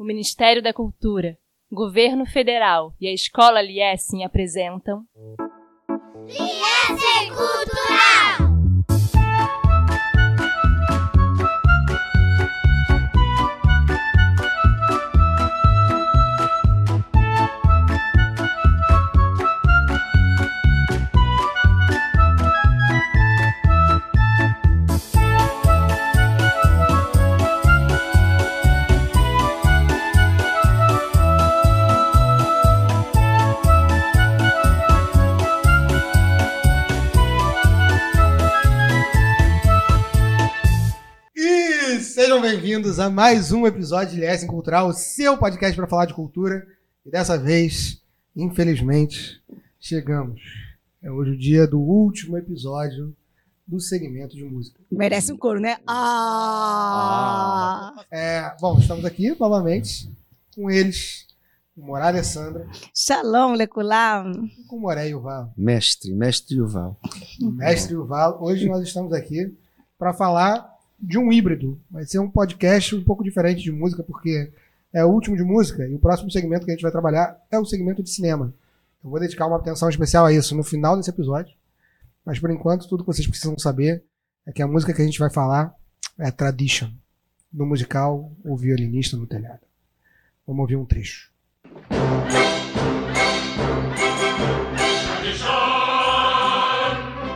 o Ministério da Cultura, Governo Federal e a Escola Liessing apresentam. Cultural! Bem-vindos a mais um episódio de Lessing Cultural, o seu podcast para falar de cultura. E dessa vez, infelizmente, chegamos. É hoje o dia do último episódio do segmento de música. Merece um coro, né? Ah! É, bom, estamos aqui novamente com eles, com Morá Alessandra. Shalom, Leculam. E com Moré Yuval. Mestre, mestre Yuval. Mestre Yuval. Hoje nós estamos aqui para falar de um híbrido. Vai ser um podcast um pouco diferente de música, porque é o último de música e o próximo segmento que a gente vai trabalhar é o segmento de cinema. Eu vou dedicar uma atenção especial a isso no final desse episódio. Mas por enquanto, tudo que vocês precisam saber é que a música que a gente vai falar é Tradition, no musical O Violinista no Telhado. Vamos ouvir um trecho. Tradition.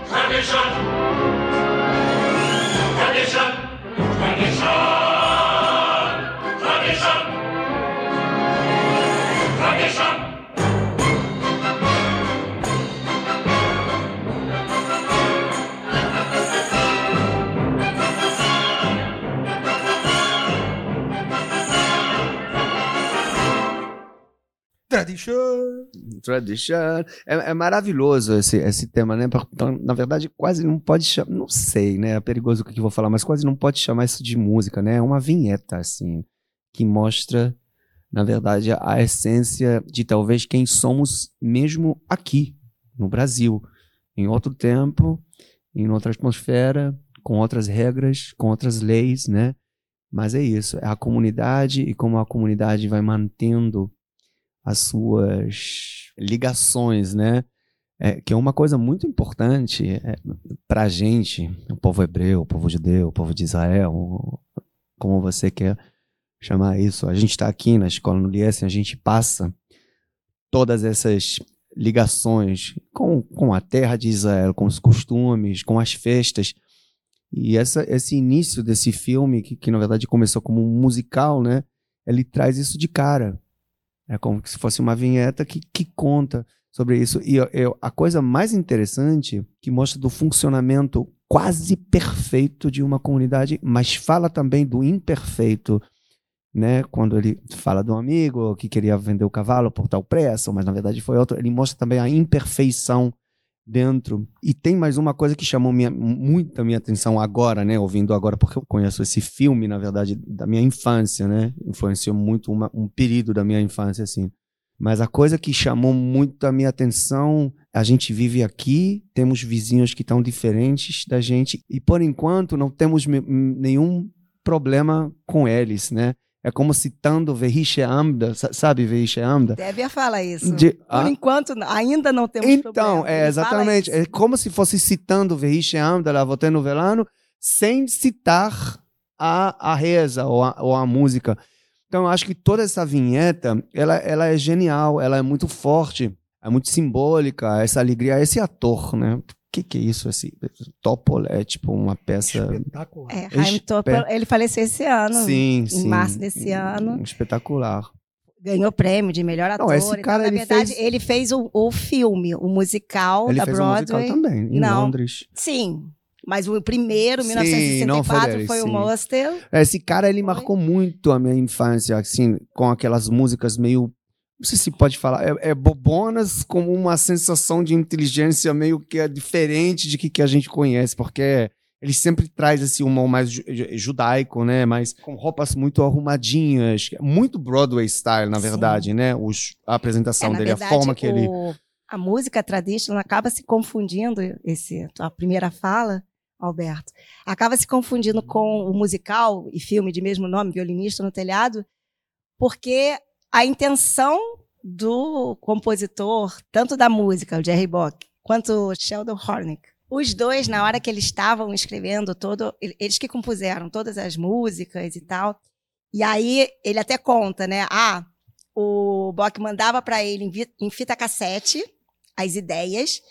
Tradition. É, é maravilhoso esse, esse tema, né? Então, na verdade, quase não pode chamar. Não sei, né? É perigoso o que eu vou falar, mas quase não pode chamar isso de música, né? É uma vinheta, assim, que mostra, na verdade, a essência de talvez quem somos mesmo aqui, no Brasil. Em outro tempo, em outra atmosfera, com outras regras, com outras leis, né? Mas é isso, é a comunidade e como a comunidade vai mantendo as suas ligações, né? É, que é uma coisa muito importante é, para a gente, o povo hebreu, o povo judeu, o povo de Israel, como você quer chamar isso. A gente está aqui na escola no Liesen, a gente passa todas essas ligações com, com a terra de Israel, com os costumes, com as festas. E essa, esse início desse filme, que, que na verdade começou como um musical, né? Ele traz isso de cara. É como se fosse uma vinheta que, que conta sobre isso. E eu, a coisa mais interessante que mostra do funcionamento quase perfeito de uma comunidade, mas fala também do imperfeito, né? Quando ele fala do amigo que queria vender o cavalo por tal preço, mas na verdade foi outro. Ele mostra também a imperfeição dentro. E tem mais uma coisa que chamou minha, muito a minha atenção agora, né? Ouvindo agora, porque eu conheço esse filme, na verdade, da minha infância, né? Influenciou muito uma, um período da minha infância, assim. Mas a coisa que chamou muito a minha atenção, a gente vive aqui, temos vizinhos que estão diferentes da gente, e por enquanto não temos nenhum problema com eles, né? É como citando Vehishe Amda, sabe Vehishe Amda? Deve falar isso. De, Por ah, enquanto, ainda não temos então, problema. Então, é exatamente. É como se fosse citando Vehishe Amda, Lavoté no Velano, sem citar a, a reza ou a, ou a música. Então, eu acho que toda essa vinheta, ela, ela é genial, ela é muito forte, é muito simbólica, essa alegria, esse ator, né? Que, que é isso? Esse Topol é tipo uma peça. Espetacular. É, Haim Topol, ele faleceu esse ano. Sim, em sim. março desse ano. Espetacular. Ganhou prêmio de melhor ator. Não, esse cara, então, ele na verdade, fez... ele fez o, o filme, o musical ele da fez Broadway. Ele o musical também, em não. Londres. Sim, mas o primeiro, sim, 1964, foi, foi sim. o Monster. Esse cara, ele marcou muito a minha infância, assim, com aquelas músicas meio não sei se pode falar, é, é, bobonas como uma sensação de inteligência meio que é diferente de que, que a gente conhece, porque ele sempre traz esse humor mais judaico, né? Mas com roupas muito arrumadinhas, muito Broadway style, na verdade, Sim. né? Os, a apresentação é, dele, verdade, a forma que o, ele. A música tradicional acaba se confundindo, esse, a primeira fala, Alberto, acaba se confundindo com o musical e filme de mesmo nome, Violinista no Telhado, porque a intenção do compositor, tanto da música, o Jerry Bock, quanto o Sheldon Hornick, os dois, na hora que eles estavam escrevendo todo, eles que compuseram todas as músicas e tal. E aí ele até conta, né? Ah, o Bock mandava para ele em fita cassete as ideias.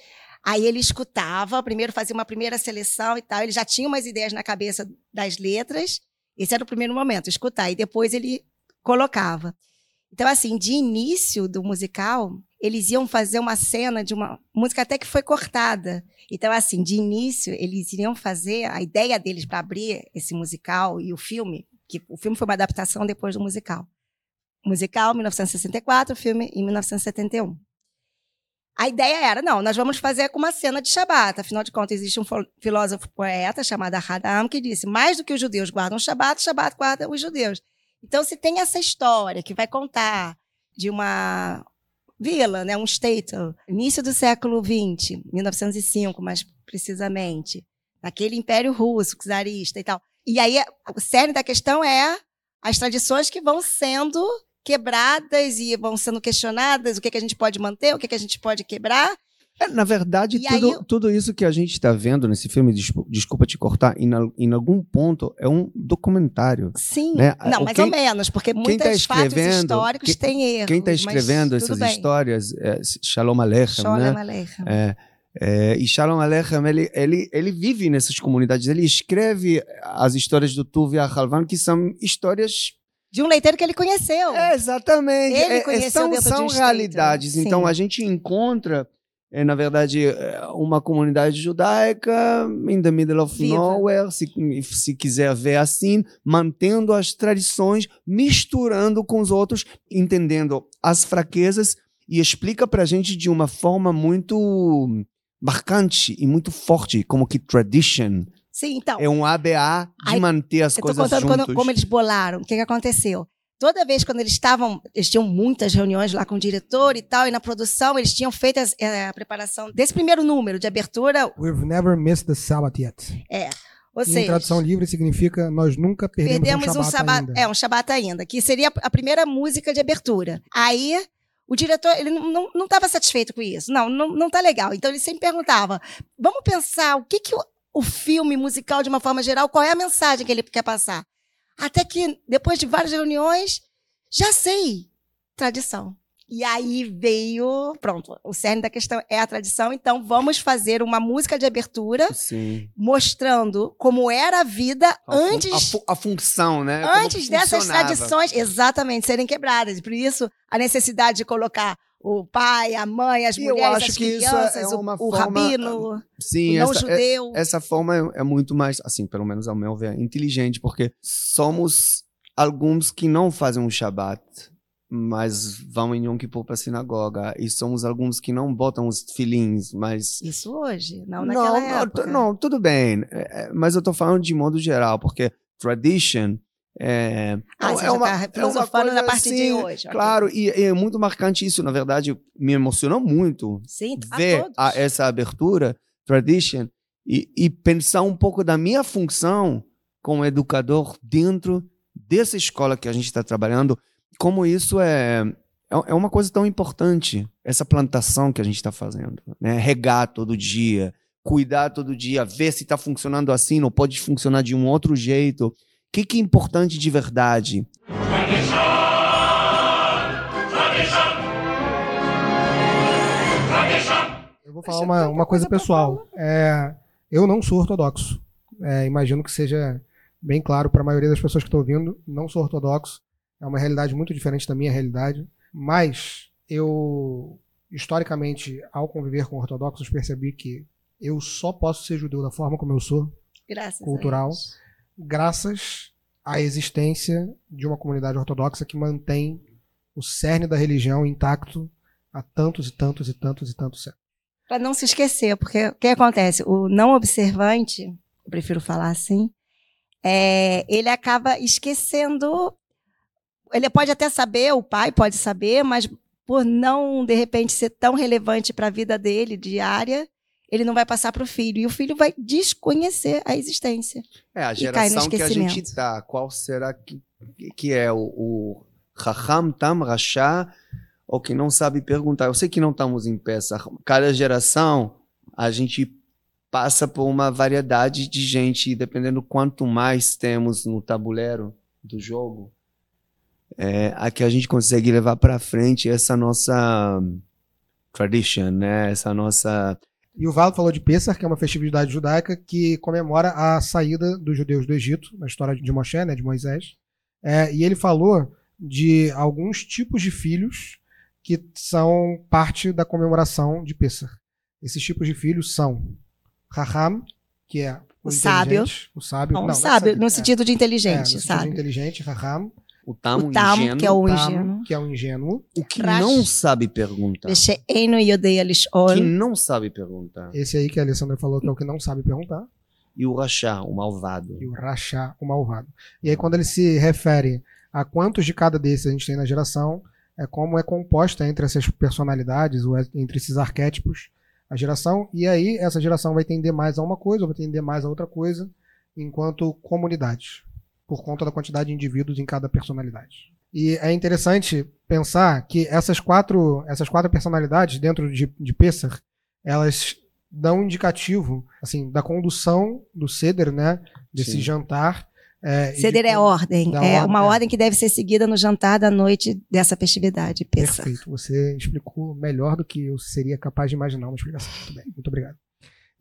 Aí ele escutava, primeiro fazia uma primeira seleção e tal. Ele já tinha umas ideias na cabeça das letras. Esse era o primeiro momento, escutar. E depois ele colocava. Então, assim, de início do musical, eles iam fazer uma cena de uma música até que foi cortada. Então, assim, de início, eles iriam fazer a ideia deles para abrir esse musical e o filme, que o filme foi uma adaptação depois do musical. Musical, 1964, filme em 1971. A ideia era, não, nós vamos fazer com uma cena de Shabat. Afinal de contas, existe um filósofo poeta chamado Hadam que disse: mais do que os judeus guardam Shabat, Shabat guarda os judeus. Então, se tem essa história que vai contar de uma vila, né, um state, início do século XX, 1905 mais precisamente, naquele Império Russo, czarista e tal. E aí, o cerne da questão é as tradições que vão sendo quebradas e vão sendo questionadas, o que, que a gente pode manter, o que, que a gente pode quebrar, é, na verdade, tudo, tudo isso que a gente está vendo nesse filme, desculpa te cortar, em, em, algum ponto é um documentário. Sim, né? não, mais ou menos, porque muitos tá fatos históricos quem, têm erros. Quem está escrevendo essas bem. histórias é Shalom Aleichem, Shalom né? Aleichem. É, é, e Shalom Aleichem, ele, ele, ele vive nessas comunidades, ele escreve as histórias do Tuvi Halvan, que são histórias de um leiteiro que ele conheceu. É, exatamente. Ele é, conheceu são, são de um realidades. Então Sim. a gente encontra é, na verdade, é, uma comunidade judaica in the middle of Viva. nowhere, se, se quiser ver assim, mantendo as tradições, misturando com os outros, entendendo as fraquezas e explica pra gente de uma forma muito marcante e muito forte, como que tradition Sim, então. É um ABA de Aí, manter as coisas juntas. Eu tô contando quando, como eles bolaram, o que, que aconteceu toda vez quando eles estavam, eles tinham muitas reuniões lá com o diretor e tal, e na produção eles tinham feito a, é, a preparação desse primeiro número de abertura. We've never missed the Sabbath yet. É. Ou em seja, tradução livre significa nós nunca perdemos, perdemos um Shabbat ainda. É, um Shabbat ainda, que seria a primeira música de abertura. Aí o diretor ele não estava satisfeito com isso. Não, não, não tá legal. Então ele sempre perguntava: vamos pensar o que, que o, o filme musical, de uma forma geral, qual é a mensagem que ele quer passar? Até que, depois de várias reuniões, já sei. Tradição. E aí veio, pronto, o cerne da questão é a tradição, então vamos fazer uma música de abertura Sim. mostrando como era a vida a antes. A, a, função, né? Antes dessas tradições, exatamente, serem quebradas. Por isso, a necessidade de colocar o pai, a mãe, as mulheres, eu acho as que crianças, isso é uma o, forma, o rabino, sim, o não essa, judeu. É, essa forma é, é, muito mais, assim, pelo menos ao meu ver, inteligente, porque somos alguns que não fazem um Shabat, mas vão em Yom Kippur para a sinagoga. E somos alguns que não botam os filins, mas... Isso hoje, não naquela não, época. Não, não tudo bem. É, é, mas eu estou falando de modo geral, porque tradition é, ah, é, é uma, tá é na parte assim, de hoje. Claro, okay. e, e, é muito marcante isso. Na verdade, me emocionou muito Sim, ver a, essa abertura, tradition, e, e pensar um pouco da minha função como educador dentro dessa escola que a gente está trabalhando, como isso é, é, é uma coisa tão importante, essa plantação que a gente está fazendo. Né? Regar todo dia, cuidar todo dia, ver se está funcionando assim, não pode funcionar de um outro jeito que, que é importante de verdade? Eu vou falar uma, uma coisa pessoal. É, eu não sou ortodoxo. É, imagino que seja bem claro para a maioria das pessoas que estão ouvindo. Não sou ortodoxo. É uma realidade muito diferente da minha realidade. Mas eu, historicamente, ao conviver com ortodoxos, percebi que eu só posso ser judeu da forma como eu sou, Graças cultural, graças à existência de uma comunidade ortodoxa que mantém o cerne da religião intacto há tantos e tantos e tantos e tantos séculos. Para não se esquecer, porque o que acontece? O não observante, eu prefiro falar assim, é, ele acaba esquecendo. Ele pode até saber, o pai pode saber, mas por não, de repente, ser tão relevante para a vida dele diária, ele não vai passar para o filho. E o filho vai desconhecer a existência. É, a geração que a gente está. Qual será que, que é o, o, Raham, Tam, Rasha, ou que não sabe perguntar. Eu sei que não estamos em peça. Cada geração, a gente passa por uma variedade de gente, e dependendo quanto mais temos no tabuleiro do jogo, é, a que a gente consegue levar para frente essa nossa tradition, né? Essa nossa E o Valo falou de Pessah, que é uma festividade judaica que comemora a saída dos judeus do Egito, na história de Moshe, né, de Moisés. É, e ele falou de alguns tipos de filhos que são parte da comemoração de Pessah. Esses tipos de filhos são Raham, que é O sábio. inteligente, o sábio, Não, não, é sábio, no é, sentido de é, inteligente, no sentido de inteligente, Raham, o tamo, O tamo, ingênuo, que é o ingênuo. que é o ingênuo. o que Rash. não sabe perguntar. Veshe'enu yodei lish'ol. Que não sabe perguntar. Esse aí que a Alessandra falou que é o que não sabe perguntar. E o Rachá, o malvado. e o rachar o malvado. E aí, quando ele se refere a quantos de cada desses a gente tem na geração, é como é composta entre essas personalidades, ou é- entre esses arquétipos, a geração. E aí, essa geração vai tender mais a uma coisa, ou vai tender mais a outra coisa, enquanto comunidade, por conta da quantidade de indivíduos em cada personalidade. E é interessante pensar que essas quatro, essas quatro personalidades dentro de, de Pessah, elas dão um indicativo assim da condução do ceder, né, desse Sim. jantar. É, e de Ceder é ordem. É ordem, uma é. ordem que deve ser seguida no jantar da noite dessa festividade. Pessa. Perfeito. Você explicou melhor do que eu seria capaz de imaginar uma explicação. Muito bem, muito obrigado.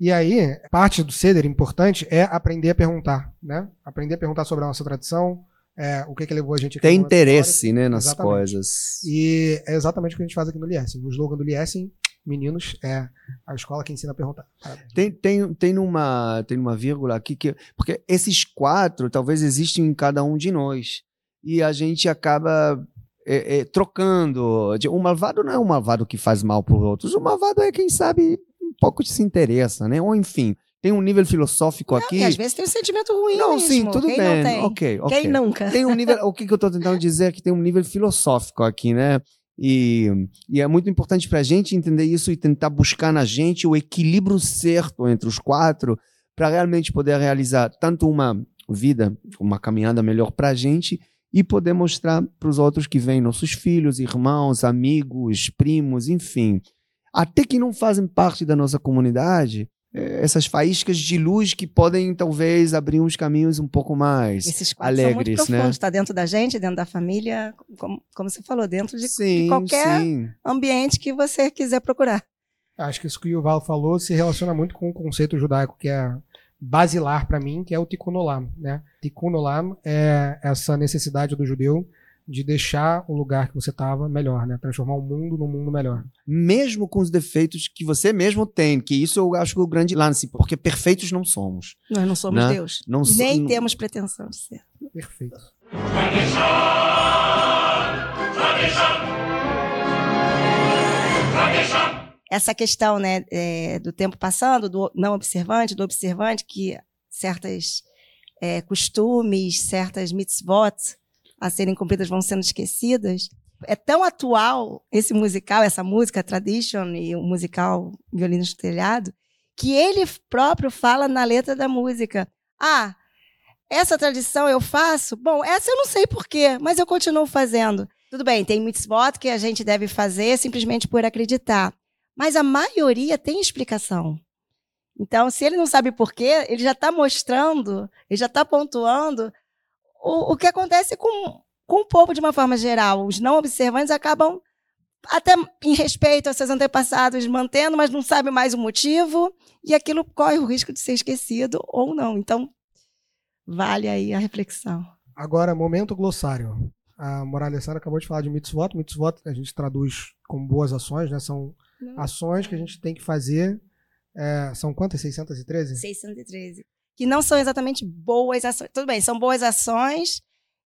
E aí, parte do ceder importante é aprender a perguntar, né? Aprender a perguntar sobre a nossa tradição, é, o que que levou a gente aqui Tem interesse, né, nas Exatamente. coisas. E é exatamente o que a gente faz aqui no Liesen. O slogan do Liesen, meninos, é a escola que ensina a perguntar. Tem, tem, tem, numa, tem uma vírgula aqui que. Porque esses quatro talvez existem em cada um de nós. E a gente acaba é, é, trocando. De- O malvado não é o malvado que faz mal para os outros. O malvado é quem sabe pouco se interessa, né? Ou enfim, tem um nível filosófico aqui. E às vezes tem um sentimento ruim não, mesmo. sim, tudo Quem bem. Não tem? Ok, ok. Quem nunca? Tem um nível. o que, que eu estou tentando dizer é que tem um nível filosófico aqui, né? E, e é muito importante para a gente entender isso e tentar buscar na gente o equilíbrio certo entre os quatro para realmente poder realizar tanto uma vida, uma caminhada melhor para a gente e poder mostrar para os outros que vêm, nossos filhos, irmãos, amigos, primos, enfim, até que não fazem parte da nossa comunidade, eh, essas faíscas de luz que podem talvez abrir uns caminhos um pouco mais Esses quatro são alegres, muito né? profundos. Está dentro da gente, dentro da família, como, como você falou, dentro de, de sim, qualquer sim. ambiente que você quiser procurar. Acho que isso que o Yuval falou se relaciona muito com o conceito judaico que é basilar para mim, que é o tikkun olam, né? Tikkun olam é essa necessidade do judeu de deixar o lugar que você estava melhor, né? Transformar o mundo num mundo melhor. Mesmo com os defeitos que você mesmo tem, que isso eu acho que é o grande lance, porque perfeitos não somos. Nós não somos Né? Deus. Não so- Nem não- temos pretensão de ser. Perfeito. essa questão né, é, do tempo passando, do não observante, do observante, que certas é, costumes, certas mitzvot a serem cumpridas vão sendo esquecidas. É tão atual esse musical, essa música, Tradition, e o musical Violino no Telhado, que ele próprio fala na letra da música. Ah, essa tradição eu faço? Bom, essa eu não sei porquê, mas eu continuo fazendo. Tudo bem, tem mitzvot que a gente deve fazer simplesmente por acreditar. Mas a maioria tem explicação. Então, se ele não sabe por quê, ele já está mostrando, ele já está pontuando o, o que acontece com, com o povo de uma forma geral. Os não observantes acabam, até em respeito aos seus antepassados, mantendo, mas não sabem mais o motivo, e aquilo corre o risco de ser esquecido ou não. Então, vale aí a reflexão. Agora, momento glossário. A Morales Alessandra acabou de falar de mitzvot. Mitzvot a gente traduz como boas ações, né? São ações que a gente tem que fazer. é, são quantas? 613? 613. Que não são exatamente boas ações. Tudo bem, são boas ações,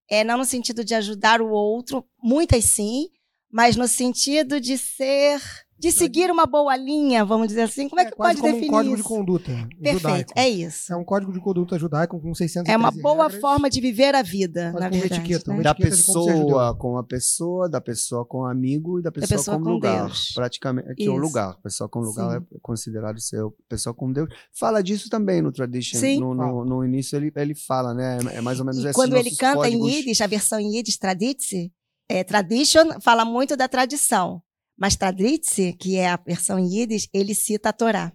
é, não no sentido de ajudar o outro, muitas sim, mas no sentido de ser. de seguir uma boa linha, vamos dizer assim. Como é que quase pode como definir um código isso? de conduta Perfeito, judaico. é isso. É um código de conduta judaico com 613 É uma boa regras. forma de viver a vida, na verdade. etiqueta, né? uma da etiqueta ser judeu. pessoa com a pessoa, da pessoa com o amigo e da pessoa, pessoa com com lugar. Deus. Praticamente, que é o lugar. Pessoa com lugar Sim. é considerado ser o pessoa com Deus. Fala disso também no Tradition. Sim. No, no, no início ele, ele fala, né? É mais ou menos E esses quando ele canta códigos. em Yiddish, a versão em Yiddish, Traditse, é, tradition fala muito da tradição, mas traditse, que é a versão em Yiddish, ele cita a Torá,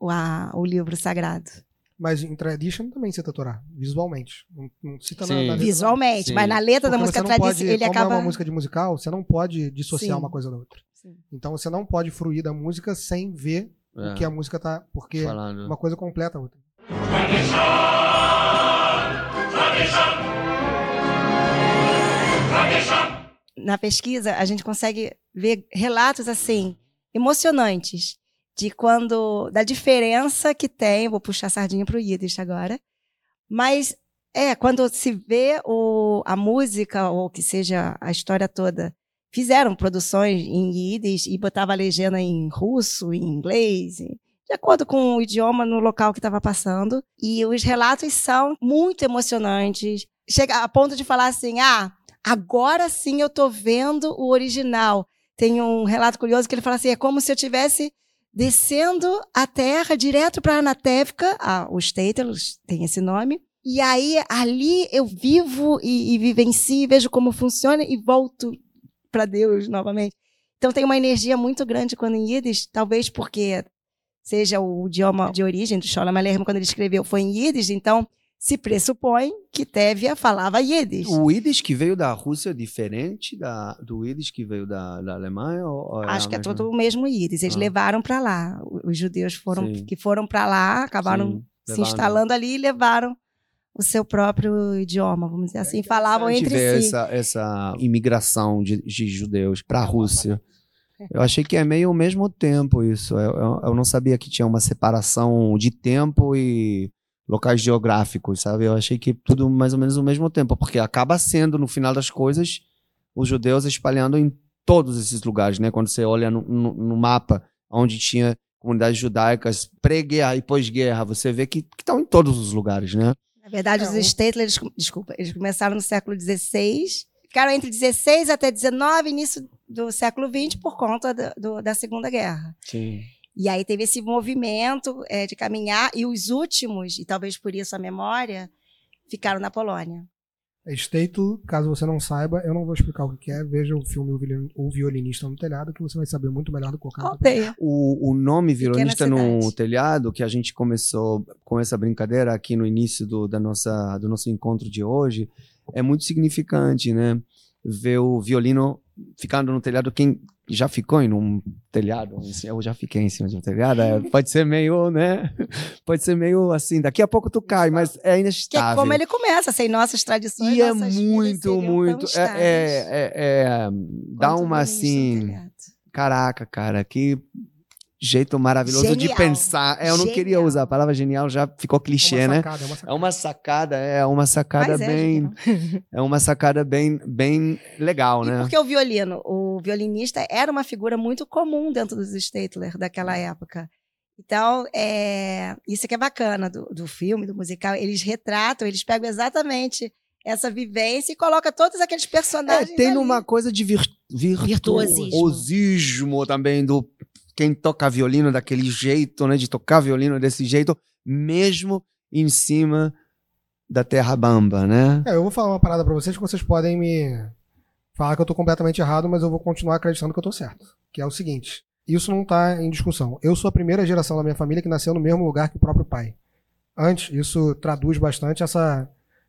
o, a, o livro sagrado. Mas em tradition também cita a Torá, visualmente. Não, não cita Sim. na, na. Visualmente, Sim. mas na letra da Porque música você não tradition, ele como acaba... é uma música de musical, você não pode dissociar Sim. uma coisa da outra. Sim. Então você não pode fruir da música sem ver É, o que a música tá. Porque falando. uma coisa completa a outra. Na pesquisa, a gente consegue ver relatos assim emocionantes de quando da diferença que tem, vou puxar a sardinha para o Yiddish agora, mas é quando se vê o, a música ou que seja a história toda fizeram produções em Yiddish e botava a legenda em russo, em inglês, de acordo com o idioma no local que estava passando. E os relatos são muito emocionantes. Chega a ponto de falar assim: ah, agora sim eu tô vendo o original. Tem um relato curioso que ele fala assim: é como se eu tivesse descendo a terra direto para a Anatéfica, ah, os tem esse nome. E aí, ali eu vivo e, e vivencio, vejo como funciona e volto para Deus novamente. Então tem uma energia muito grande quando em Yiddish, talvez porque seja o idioma de origem do Sholem Aleichem, quando ele escreveu foi em Yiddish, então se pressupõe que Tevia falava Yiddish. O Yiddish que veio da Rússia é diferente da, do Yiddish que veio da, da Alemanha? Ou, ou Acho a que é todo o mesmo Yiddish. Eles Ah. levaram para lá. O- Os judeus foram, Sim. que foram para lá, acabaram Sim, se levaram. instalando ali e levaram o seu próprio idioma, vamos dizer assim. Falavam A gente entre vê si. essa, essa imigração de, de judeus para a Rússia. Eu achei que é meio ao mesmo tempo isso. Eu, eu, eu não sabia que tinha uma separação de tempo e locais geográficos, sabe? Eu achei que tudo mais ou menos ao mesmo tempo, porque acaba sendo, no final das coisas, os judeus espalhando em todos esses lugares, né? Quando você olha no, no, no mapa onde tinha comunidades judaicas pré-guerra e pós-guerra, você vê que estão em todos os lugares, né? Na verdade, É, os Statler, eles, desculpa, eles começaram no século XVI, ficaram entre 16 até 19, início do século XX, por conta do- do- da Segunda Guerra. Sim. E aí teve esse movimento eh, de caminhar, e os últimos, e talvez por isso a memória, ficaram na Polônia. Esteito, caso você não saiba, eu não vou explicar o que é. Veja o filme O Violin- O Violinista no Telhado, que você vai saber muito melhor do que qualquer. Aldeia. O, o nome violonista no telhado, que a gente começou com essa brincadeira aqui no início do, da nossa, do nosso encontro de hoje, é muito significante, né? Ver o violino ficando no telhado. Quem já ficou em um telhado? Assim, Eu já fiquei em cima de um telhado. é, pode ser meio, né? Pode ser meio assim. Daqui a pouco tu cai, mas é ainda Que é como ele começa, sem nossas tradições. E é muito, muito. É, é, é- é- dá uma assim. Caraca, cara, que jeito maravilhoso de Genial. pensar. É, eu não queria Genial. usar a palavra genial, já ficou clichê, é uma né? sacada, é uma É sacada. uma sacada, é uma sacada Mas é, bem, é uma sacada bem, bem legal, E né? porque o violino, o violinista era uma figura muito comum dentro dos Statler daquela época. Então, é, isso que é bacana do, do filme, do musical. Eles retratam, eles pegam exatamente essa vivência e colocam todos aqueles É, personagens. tem ali. uma coisa de vir, Virtuosismo. virtuosismo também do quem toca violino daquele jeito, né? De tocar violino desse jeito, mesmo em cima da terra bamba, né? É, eu vou falar uma parada pra vocês que vocês podem me falar que eu tô completamente errado, mas eu vou continuar acreditando que eu tô certo. Que é o seguinte: isso não tá em discussão. Eu sou a primeira geração da minha família que nasceu no mesmo lugar que o próprio pai. Antes, isso traduz bastante essa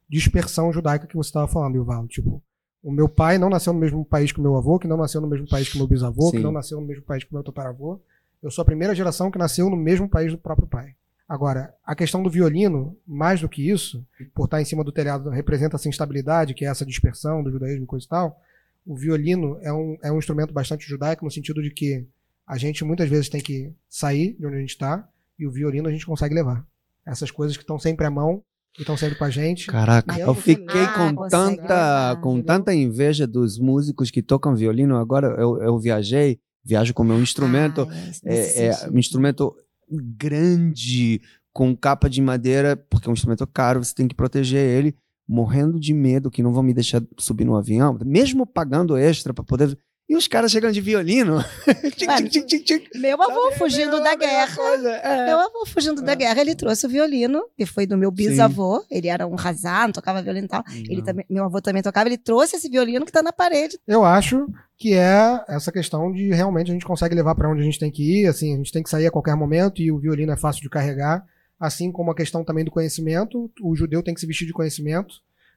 dispersão judaica que você estava falando, Yuval. Tipo, o meu pai não nasceu no mesmo país que o meu avô, que não nasceu no mesmo país que o meu bisavô, que Sim. não nasceu no mesmo país que o meu tataravô. Eu sou a primeira geração que nasceu no mesmo país do próprio pai. Agora, a questão do violino, mais do que isso, por estar em cima do telhado, representa essa instabilidade, que é essa dispersão do judaísmo e coisa e tal. O violino é um, é um instrumento bastante judaico, no sentido de que a gente muitas vezes tem que sair de onde a gente está, e o violino a gente consegue levar. Essas coisas que estão sempre à mão, que estão sempre com a gente. Caraca, eu eu fiquei com tanta, com tanta inveja dos músicos que tocam violino. Agora eu, eu viajei, viajo com meu instrumento, Ah, é, é um instrumento grande, com capa de madeira, porque é um instrumento caro, você tem que proteger ele, morrendo de medo que não vão me deixar subir no avião, mesmo pagando extra para poder. E os caras chegando de violino. Tchic, Mano, tchic, tchic, tchic. Meu avô Sabe? fugindo É da guerra. é. Meu avô fugindo da guerra, ele trouxe o violino, que foi do meu bisavô. Ele era um razão, tocava violino e tal. Ele também, meu avô também tocava, ele trouxe esse violino que tá na parede. Eu acho que é essa questão de realmente a gente consegue levar para onde a gente tem que ir, assim, a gente tem que sair a qualquer momento e o violino é fácil de carregar, assim como a questão também do conhecimento, o judeu tem que se vestir de conhecimento,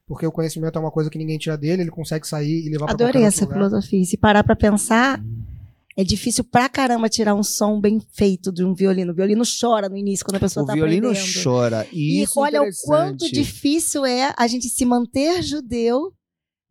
porque o conhecimento é uma coisa que ninguém tira dele, ele consegue sair e levar para Adorei essa lugar. filosofia. E se parar pra pensar, é difícil pra caramba tirar um som bem feito de um violino. O violino chora no início quando a pessoa O tá violino aprendendo. chora. E, E isso olha o quanto difícil é a gente se manter judeu,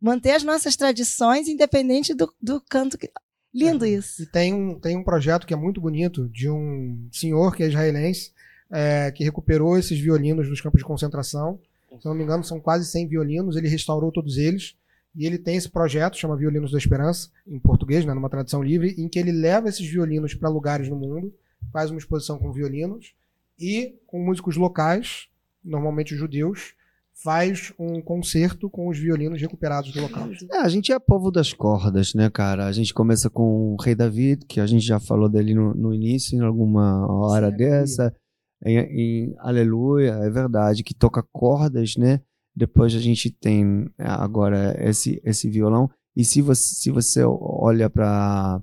manter as nossas tradições, independente do, do canto. Que... Lindo isso. E tem um, tem um projeto que é muito bonito de um senhor que é israelense, é, que recuperou esses violinos dos campos de concentração. Se não me engano, são quase 100 violinos. Ele restaurou todos eles. E ele tem esse projeto, chama Violinos da Esperança, em português, né, numa tradução livre, em que ele leva esses violinos para lugares no mundo, faz uma exposição com violinos e com músicos locais, normalmente judeus, faz um concerto com os violinos recuperados do local. É, a gente é povo das cordas, né, cara? A gente começa com o Rei David, que a gente já falou dele no, no início, em alguma hora Sim, dessa. Em, em Aleluia, é verdade, que toca cordas, né? Depois a gente tem é, agora esse, esse violão. E se você, se você olha para.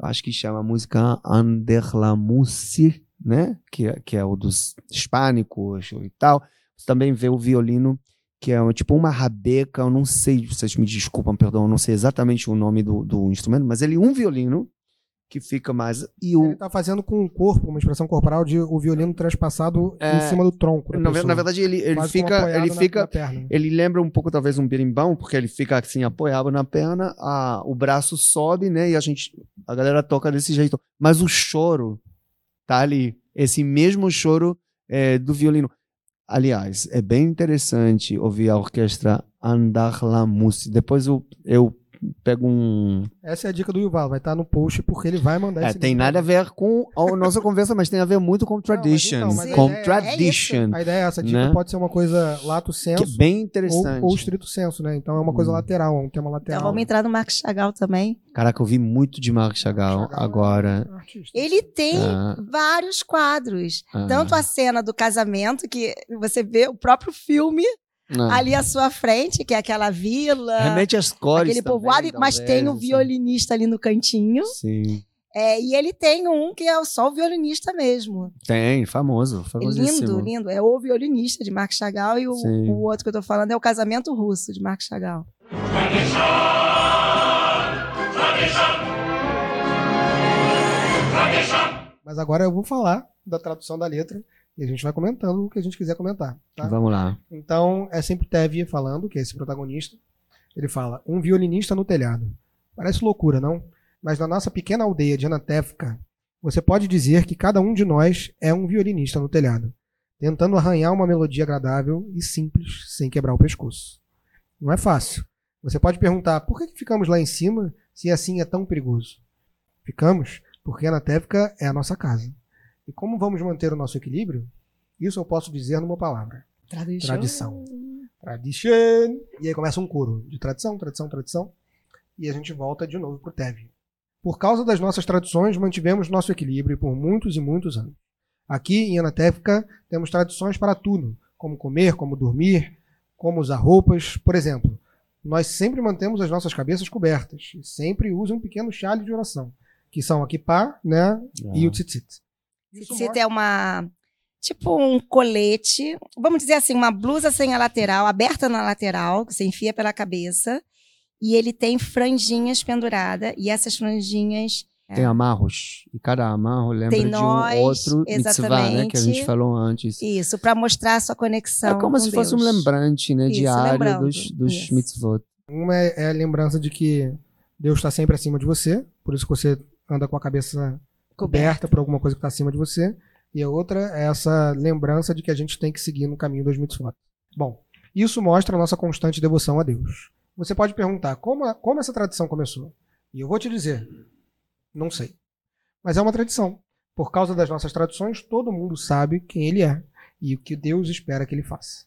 Acho que chama a música Anderlamusi, né? Que, é- que é o dos hispânicos e tal. Você também vê o violino que é tipo uma rabeca, eu não sei, vocês me desculpam, perdão, eu não sei exatamente o nome do, do instrumento, mas ele é um violino que fica mais. E o, Ele tá fazendo com o corpo, uma expressão corporal de o violino transpassado É, em cima do tronco. da na, na verdade, ele, ele Quase fica. Ele fica. na perna. Ele lembra um pouco, talvez, um berimbau, porque ele fica assim, apoiado na perna, a, o braço sobe, né? E a gente. A galera toca desse jeito. Mas o choro tá ali. Esse mesmo choro é, do violino. Aliás, é bem interessante ouvir a orquestra Andar la Música. Depois eu, eu pego um. Essa é a dica do Yuval, vai estar no post porque ele vai mandar É, esse tem link. nada a ver com a nossa conversa, mas tem a ver muito com tradition. então, mas a com ideia é- tradition. A ideia é essa, a dica Né? pode ser uma coisa lato Que senso é bem ou, interessante. ou estrito senso, né? Então é uma coisa Hum. lateral, é um tema lateral. Então vamos entrar no Marcos Chagall também. Caraca, eu vi muito de Marc Chagall, Chagall é agora. artista. Ele tem Ah, vários quadros. ah, Tanto a cena do casamento, que você vê o próprio filme ah. ali à sua frente, que é aquela vila, Remete às cores. aquele também, povoado, mas talvez, tem o assim. violinista ali no cantinho. Sim. É, e ele tem um que é só o violinista mesmo. Tem, famoso. Famosíssimo. lindo, lindo. É o violinista de Marc Chagall e o, o outro que eu tô falando é o casamento russo de Marc Chagall. Mas agora eu vou falar da tradução da letra e a gente vai comentando o que a gente quiser comentar. Tá? Vamos lá. Então é sempre o Tevi falando, que é esse protagonista. Ele fala: Um violinista no telhado. Parece loucura, não? Mas na nossa pequena aldeia de Anatéfica, você pode dizer que cada um de nós é um violinista no telhado, tentando arranhar uma melodia agradável e simples, sem quebrar o pescoço. Não é fácil. Você pode perguntar: por que que ficamos lá em cima se assim é tão perigoso? Ficamos porque Anatéfica é a nossa casa. E como vamos manter o nosso equilíbrio? Isso eu posso dizer numa palavra. Tradição. Tradition. E aí começa um coro de tradição, tradição, tradição. E a gente volta de novo pro Tev. Por causa das nossas tradições, mantivemos nosso equilíbrio por muitos e muitos anos. Aqui em Anatéfica temos tradições para tudo, como comer, como dormir, como usar roupas. Por exemplo, nós sempre mantemos as nossas cabeças cobertas e sempre usam um pequeno chale de oração, que são a kippah, né, e o tzitzit. Isso Tzitzit é uma. Tipo um colete, vamos dizer assim, uma blusa sem a lateral, aberta na lateral, que você enfia pela cabeça. E ele tem franjinhas penduradas. E essas franjinhas. Tem amarros. E cada amarro lembra Tem de um nós, outro mitzvah, né? Que a gente falou antes. Isso, para mostrar a sua conexão. É como com se fosse um Deus. lembrante, né? Isso, diário lembrando. dos, dos Isso. mitzvot. Uma é, é a lembrança de que Deus está sempre acima de você, por isso que você anda com a cabeça coberta por alguma coisa que está acima de você. E a outra é essa lembrança de que a gente tem que seguir no caminho dos mitzvot. Bom, isso mostra a nossa constante devoção a Deus. Você pode perguntar como, a- como essa tradição começou? E eu vou te dizer, não sei. Mas é uma tradição. Por causa das nossas tradições, todo mundo sabe quem ele é e o que Deus espera que ele faça.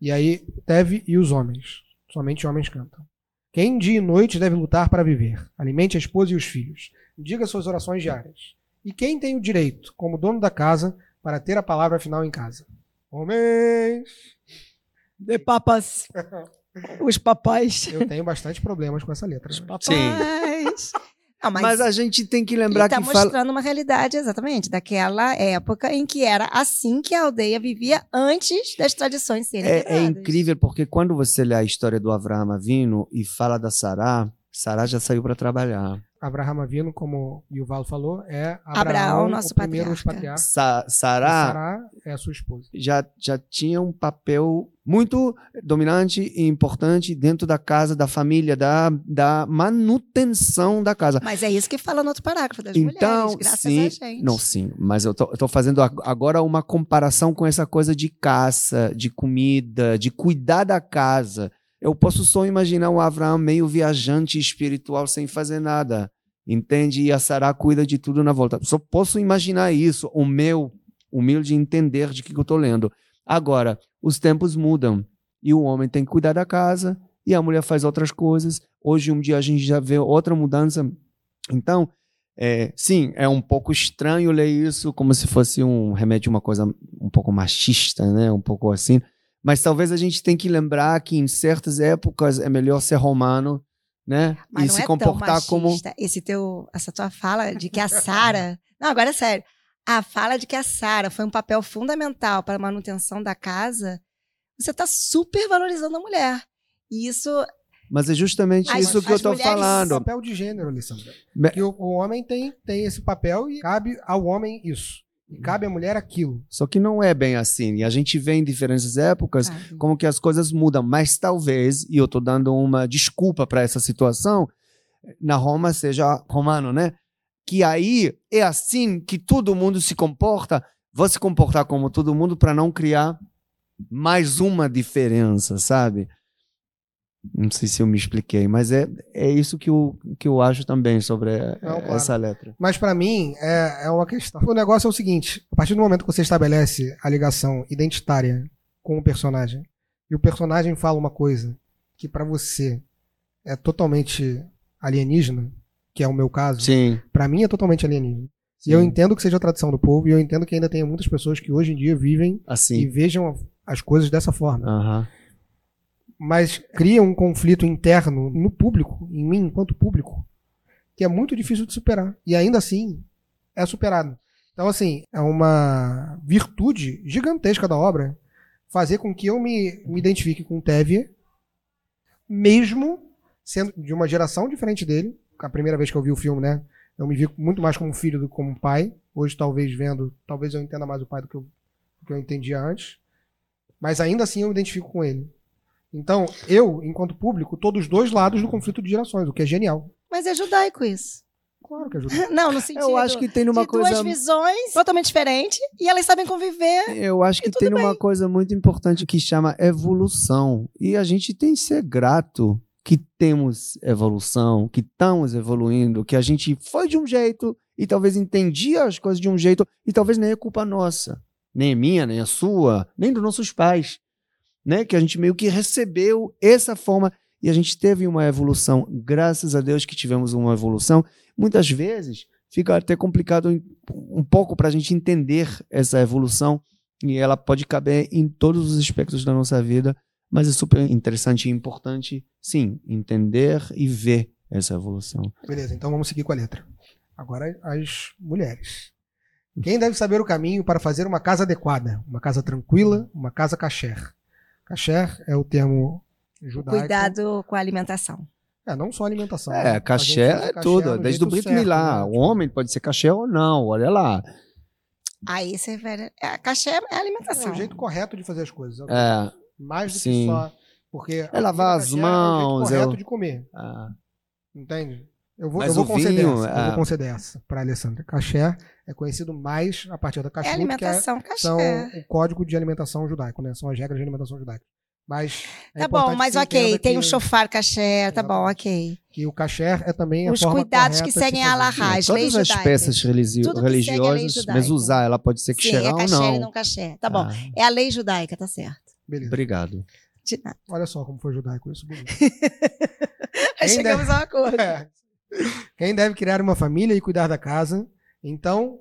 E aí, Teve e os homens. Somente homens cantam. Quem dia e noite deve lutar para viver? Alimente a esposa e os filhos. Diga suas orações diárias. E quem tem o direito, como dono da casa, para ter a palavra final em casa? Homens! De papas. Os papais. Eu tenho bastante problemas com essa letra. Os né? papais. Não, mas, Mas, a gente tem que lembrar ele tá que fala. mostrando uma realidade, exatamente, daquela época em que era assim que a aldeia vivia antes das tradições serem É, é incrível porque quando você lê a história do Avraham Avino e fala da Sará, Sará já saiu para trabalhar. Abraham Avino, como o Yuval falou, é Abraão, Abraão, nosso o primeiro patriarca. Sa Sará Sará é a sua esposa. já, já tinha um papel muito dominante e importante dentro da casa, da família, da, da manutenção da casa. Mas é isso que fala no outro parágrafo das Então, mulheres, graças sim, a gente. Não, sim, mas eu tô fazendo ag- agora uma comparação com essa coisa de caça, de comida, de cuidar da casa. Eu posso só imaginar o Abraão meio viajante espiritual sem fazer nada, entende? E a Sará cuida de tudo na volta. Só posso imaginar isso, o meu humilde entender de que eu tô lendo. Agora, os tempos mudam e o homem tem que cuidar da casa e a mulher faz outras coisas. Hoje, um dia, a gente já vê outra mudança. Então, é, sim, é um pouco estranho ler isso como se fosse um remédio, uma coisa um pouco machista, né? Um pouco assim. Mas talvez a gente tenha que lembrar que em certas épocas é melhor ser romano, né? Mas e não se é comportar tão como machista. Esse teu, essa tua fala de que a Sara. não, agora é sério. A fala de que a Sara foi um papel fundamental para a manutenção da casa. Você está super valorizando a mulher. E isso. Mas é justamente As- isso que eu as estou mulheres- falando. papel de gênero, Alessandra. Me- Que o, o homem tem, tem esse papel e cabe ao homem isso. E cabe à mulher aquilo. Só que não é bem assim. E a gente vê em diferentes épocas Sabe? como que as coisas mudam. Mas talvez, e eu estou dando uma desculpa para essa situação, na Roma seja romano, né? Que aí é assim que todo mundo se comporta. Vou se comportar como todo mundo para não criar mais uma diferença, sabe? Não sei se eu me expliquei, mas é, é isso que eu, que eu acho também sobre Não, claro. essa letra. Mas pra mim é, é uma questão. O negócio é o seguinte: a partir do momento que você estabelece a ligação identitária com o personagem e o personagem fala uma coisa que pra você é totalmente alienígena, que é o meu caso, pra mim é totalmente alienígena. sim. E eu entendo que seja a tradição do povo e eu entendo que ainda tenha muitas pessoas que hoje em dia vivem e Assim. vejam as coisas dessa forma. Aham. Mas cria um conflito interno no público, em mim enquanto público, que é muito difícil de superar. E ainda assim é superado. Então, assim, é uma virtude gigantesca da obra fazer com que eu me, me identifique com o Tevye, mesmo sendo de uma geração diferente dele. A primeira vez que eu vi o filme, né? Eu me vi muito mais como filho do que como pai. Hoje, talvez vendo, talvez eu entenda mais o pai do que eu, do que eu entendia antes. Mas ainda assim eu me identifico com ele. Então, eu, enquanto público, tô dos dois lados do conflito de gerações, o que é genial. Mas é judaico isso. Claro que ajuda. Não, no sentido. Eu acho que tem numa de duas coisa. visões totalmente diferentes e elas sabem conviver. Eu acho que tem uma bem. coisa muito importante que chama evolução. E a gente tem que ser grato que temos evolução, que estamos evoluindo, que a gente foi de um jeito e talvez entendia as coisas de um jeito e talvez nem é culpa nossa, nem é minha, nem é sua, nem dos nossos pais, né? Que a gente meio que recebeu essa forma e a gente teve uma evolução. Graças a Deus que tivemos uma evolução. Muitas vezes fica até complicado um pouco para a gente entender essa evolução e ela pode caber em todos os aspectos da nossa vida, mas é super interessante e importante, sim, entender e ver essa evolução. Beleza, então vamos seguir com a letra. Agora as mulheres. Quem deve saber o caminho para fazer uma casa adequada? Uma casa tranquila, uma casa kasher. Kasher é o termo judaico. Cuidado com a alimentação. É, não só alimentação. É, né? caché é tudo, desde o Brit Milá. né? O homem pode ser caché ou não, olha lá. Aí você vai. A cachê é É alimentação. o jeito correto de fazer as coisas. É, Mais do sim. que só. Porque a lavar as mãos, É o jeito correto eu- de comer. ah, Entende? Eu vou, Mas eu vou o conceder vinho, essa. Eu vou conceder essa para Alessandra. Caché é conhecido mais a partir da É kashrut, que é, alimentação cachê. são o código de alimentação judaico, né? São as regras de alimentação judaica. Mas é Tá bom, mas que ok, tem que, o chofar caché, tá bom, ok. que o kasher é também a Os forma cuidados que seguem a Alahá. As todas leis as judaicas. peças religi- Tudo que religiosas, judaica. mas usar, ela pode ser que Sim, é ou caché não. e não caché. Tá bom. Ah, É a lei judaica, tá certo. Beleza. obrigado. De nada. Olha só como foi judaico isso. bonito. Quem Chegamos a um acordo. É. Quem deve criar uma família e cuidar da casa, então,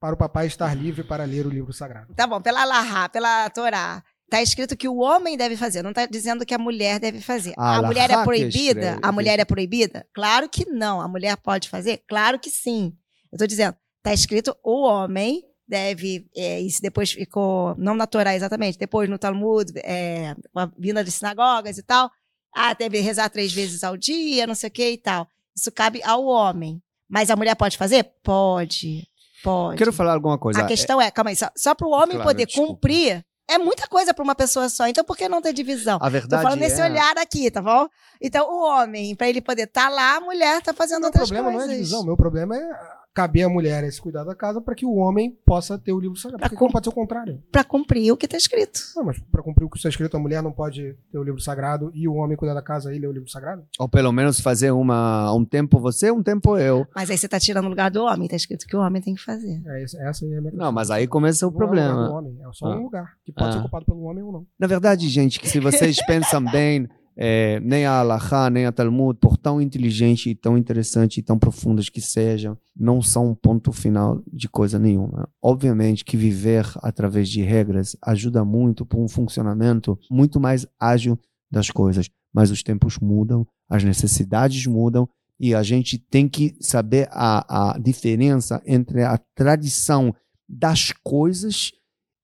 para o papai estar livre para ler o livro sagrado. Tá bom, pela Lahá, pela Torá. Tá escrito que o homem deve fazer, não tá dizendo que a mulher deve fazer. Ah, a mulher é que proibida? A mulher é proibida? Claro que não. A mulher pode fazer? Claro que sim. Eu tô dizendo, tá escrito o homem deve, é, isso depois ficou, não na Torá exatamente, depois no Talmud, é, com a vinda de sinagogas e tal, ah, deve rezar três vezes ao dia, não sei o que e tal. Isso cabe ao homem. Mas a mulher pode fazer? Pode. Pode. Quero falar alguma coisa. A questão é, calma aí, só, só para o homem Claro, poder desculpa. cumprir, é muita coisa para uma pessoa só. Então, por que não ter divisão? A Tô verdade falando nesse é... olhar aqui, tá bom? Então, o homem, para ele poder estar lá, a mulher tá fazendo Meu outras problema coisas. não é divisão, meu problema é caber a mulher esse cuidar da casa para que o homem possa ter o livro sagrado. Por que, que com- não pode ser o contrário? Para cumprir o que tá escrito. Não, mas para cumprir o que está escrito, a mulher não pode ter o livro sagrado e o homem cuidar da casa e ler o livro sagrado? Ou pelo menos fazer uma, um tempo você, um tempo eu. Mas aí você tá tirando o lugar do homem, tá escrito que o homem tem que fazer. É, essa aí é a minha Não, mas aí começa o Não é o lugar do problema. homem, é só Ah. um lugar que pode Ah. ser ocupado pelo homem ou não. Na verdade, gente, que se vocês pensam bem, é, nem a Halakha, nem a Talmud, por tão inteligente e tão interessante e tão profundas que sejam, não são um ponto final de coisa nenhuma. Obviamente que viver através de regras ajuda muito para um funcionamento muito mais ágil das coisas, mas os tempos mudam, as necessidades mudam e a gente tem que saber a, a diferença entre a tradição das coisas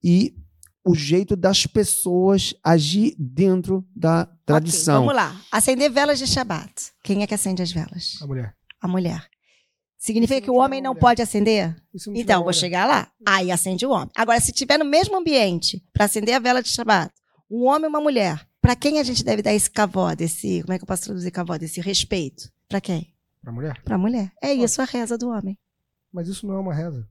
e o jeito das pessoas agir dentro da tradição. Ok, vamos lá. Acender velas de Shabat. Quem é que acende as velas? A mulher. A mulher. Significa que o homem não mulher. pode acender? Não Então, vou mulher? chegar lá. Aí acende o homem. Agora, se tiver no mesmo ambiente, para acender a vela de Shabbat, um homem e uma mulher, para quem a gente deve dar esse cavó, esse, como é que eu posso traduzir cavó, desse respeito? Para quem? Pra mulher? Para a mulher. É isso a reza do homem. Mas isso não é uma reza.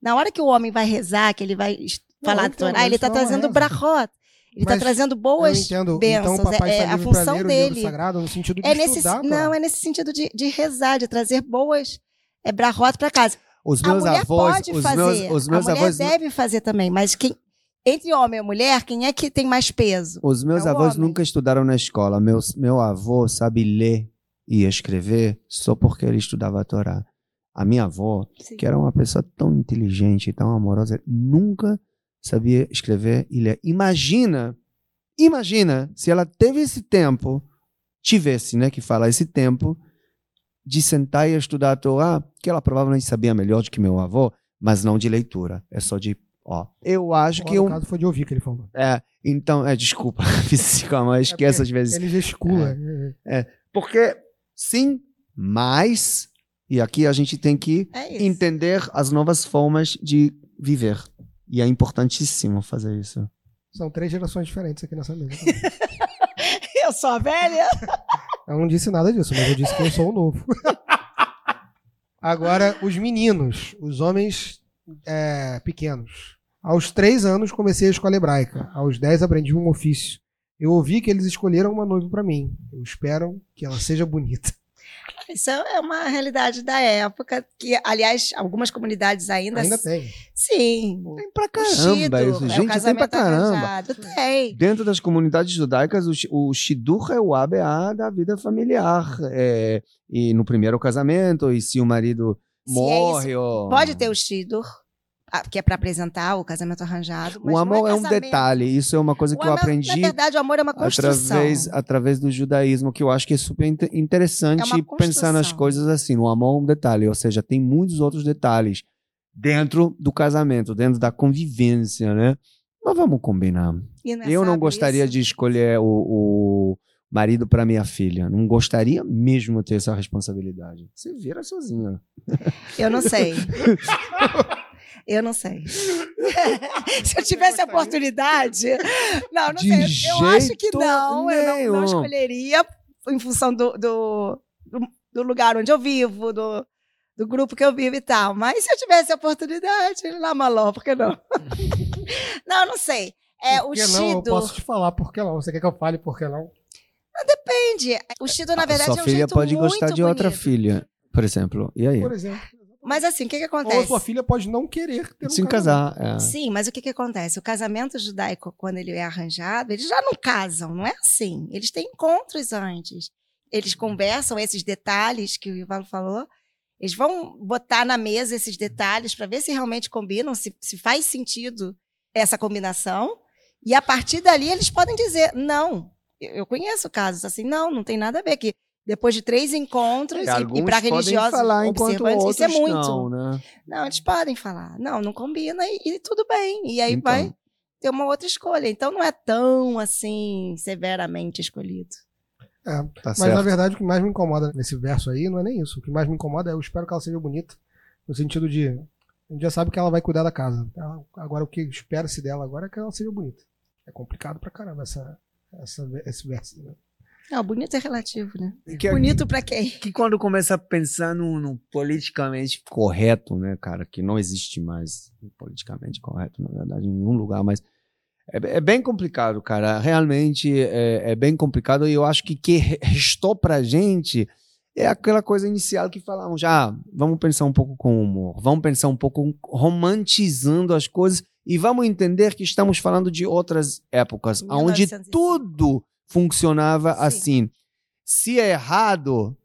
Na hora que o homem vai rezar, que ele vai falar Torá, mas ele está é trazendo brachot. Ele está trazendo boas entendo. bênçãos. então é, é a função dele. sagrado no sentido de É nesse, estudar. não, é nesse sentido de, de rezar, de trazer boas é, brachot para casa. Os A meus mulher avós, pode os fazer. meus, os meus a mulher avós, deve fazer também, mas quem entre homem e mulher, quem é que tem mais peso? os meus É avós homem. nunca estudaram na escola. Meus, meu avô sabe ler e escrever só porque ele estudava a Torá. A minha avó, que era uma pessoa tão inteligente, tão amorosa, nunca sabia escrever e ler. Imagina, imagina se ela teve esse tempo, tivesse, né, que fala esse tempo de sentar e estudar a Torá, que ela provavelmente sabia melhor do que meu avô, mas não de leitura, é só de, ó. Eu acho Bom, que no um, caso foi de ouvir que ele falou. é, então, é, desculpa, física, mas esquece às vezes. Ele gesticula. é. Porque, sim, mas, e aqui a gente tem que É entender as novas formas de viver. E é importantíssimo fazer isso. São três gerações diferentes aqui nessa mesa. Eu sou a velha. Eu não disse nada disso, mas eu disse que eu sou o novo. Agora, os meninos, os homens é, pequenos. Aos três anos comecei a escola hebraica. Aos dez aprendi um ofício. Eu ouvi que eles escolheram uma noiva para mim. Eu espero que ela seja bonita. Isso é uma realidade da época, que, aliás, algumas comunidades ainda. Ainda tem. Sim. Tem pra caramba Shido, isso. é Gente, tem pra casamento caramba. arranjado. Tem. Dentro das comunidades judaicas, o, shi- o Shidur é o ABA da vida familiar. É, e no primeiro casamento, e se o marido Se é morre. ou... Pode ter o Shidur, que é para apresentar o casamento arranjado. O não amor é, um casamento. detalhe. Isso é uma coisa O que eu amor- aprendi Na verdade, o amor é uma construção. através, através do judaísmo, que eu acho que é super inte- interessante É pensar nas coisas assim. O amor é um detalhe, ou seja, tem muitos outros detalhes dentro do casamento, dentro da convivência, né? Mas vamos combinar. É eu não gostaria isso? de escolher o, o marido para minha filha. Não gostaria mesmo ter essa responsabilidade. Você vira sozinha. Eu não sei. Eu não sei. Se eu tivesse a oportunidade. Não, não De sei. Eu acho que não. Eu não, não nenhum. escolheria em função do, do, do, do lugar onde eu vivo, do, do grupo que eu vivo e tal. Mas se eu tivesse a oportunidade, lá maló, por que não? não, não sei. É, o Por que não? Eu Shido. posso te falar por que não. Você quer que eu fale por que não? Depende. O Shido, na verdade, Ah, Sua é um filha jeito pode muito gostar de outra bonito. filha, por exemplo. E aí? Por exemplo. Mas assim, o que, que Ou a acontece? sua filha pode não querer ter um Se casar. é. Sim, mas o que, que acontece? O casamento judaico, quando ele é arranjado, eles já não casam, não é assim. Eles têm encontros antes. eles conversam esses detalhes que o Ivalo falou. Eles vão botar na mesa esses detalhes para ver se realmente combinam, se, se faz sentido essa combinação. E a partir dali eles podem dizer: não. Eu conheço casos assim, não, não tem nada a ver. Que depois de três encontros, E e, e para religiosos falar observantes, isso é muito. não, né? Não, eles podem falar. Não, não combina e, e tudo bem. E aí Então. vai ter uma outra escolha. Então não é tão assim severamente escolhido. É, Tá Mas certo. na verdade o que mais me incomoda nesse verso aí não é nem isso. O que mais me incomoda é eu espero que ela seja bonita. No sentido de. A gente já sabe que ela vai cuidar da casa. Ela- agora o que espera-se dela agora é que ela seja bonita. É complicado pra caramba essa, essa, esse verso. Né? Não, bonito é relativo, né? Que- Bonito pra quem? que quando começa a pensar no, no politicamente correto, né, cara, que não existe mais politicamente correto, na verdade, em nenhum lugar, mas é, é bem complicado, cara. Realmente é, é bem complicado e eu acho que o que re- restou pra gente é aquela coisa inicial que falamos já. Vamos pensar um pouco com humor, vamos pensar um pouco romantizando as coisas e vamos entender que estamos falando de outras épocas, onde 1905. tudo funcionava Sim. assim. Se é errado,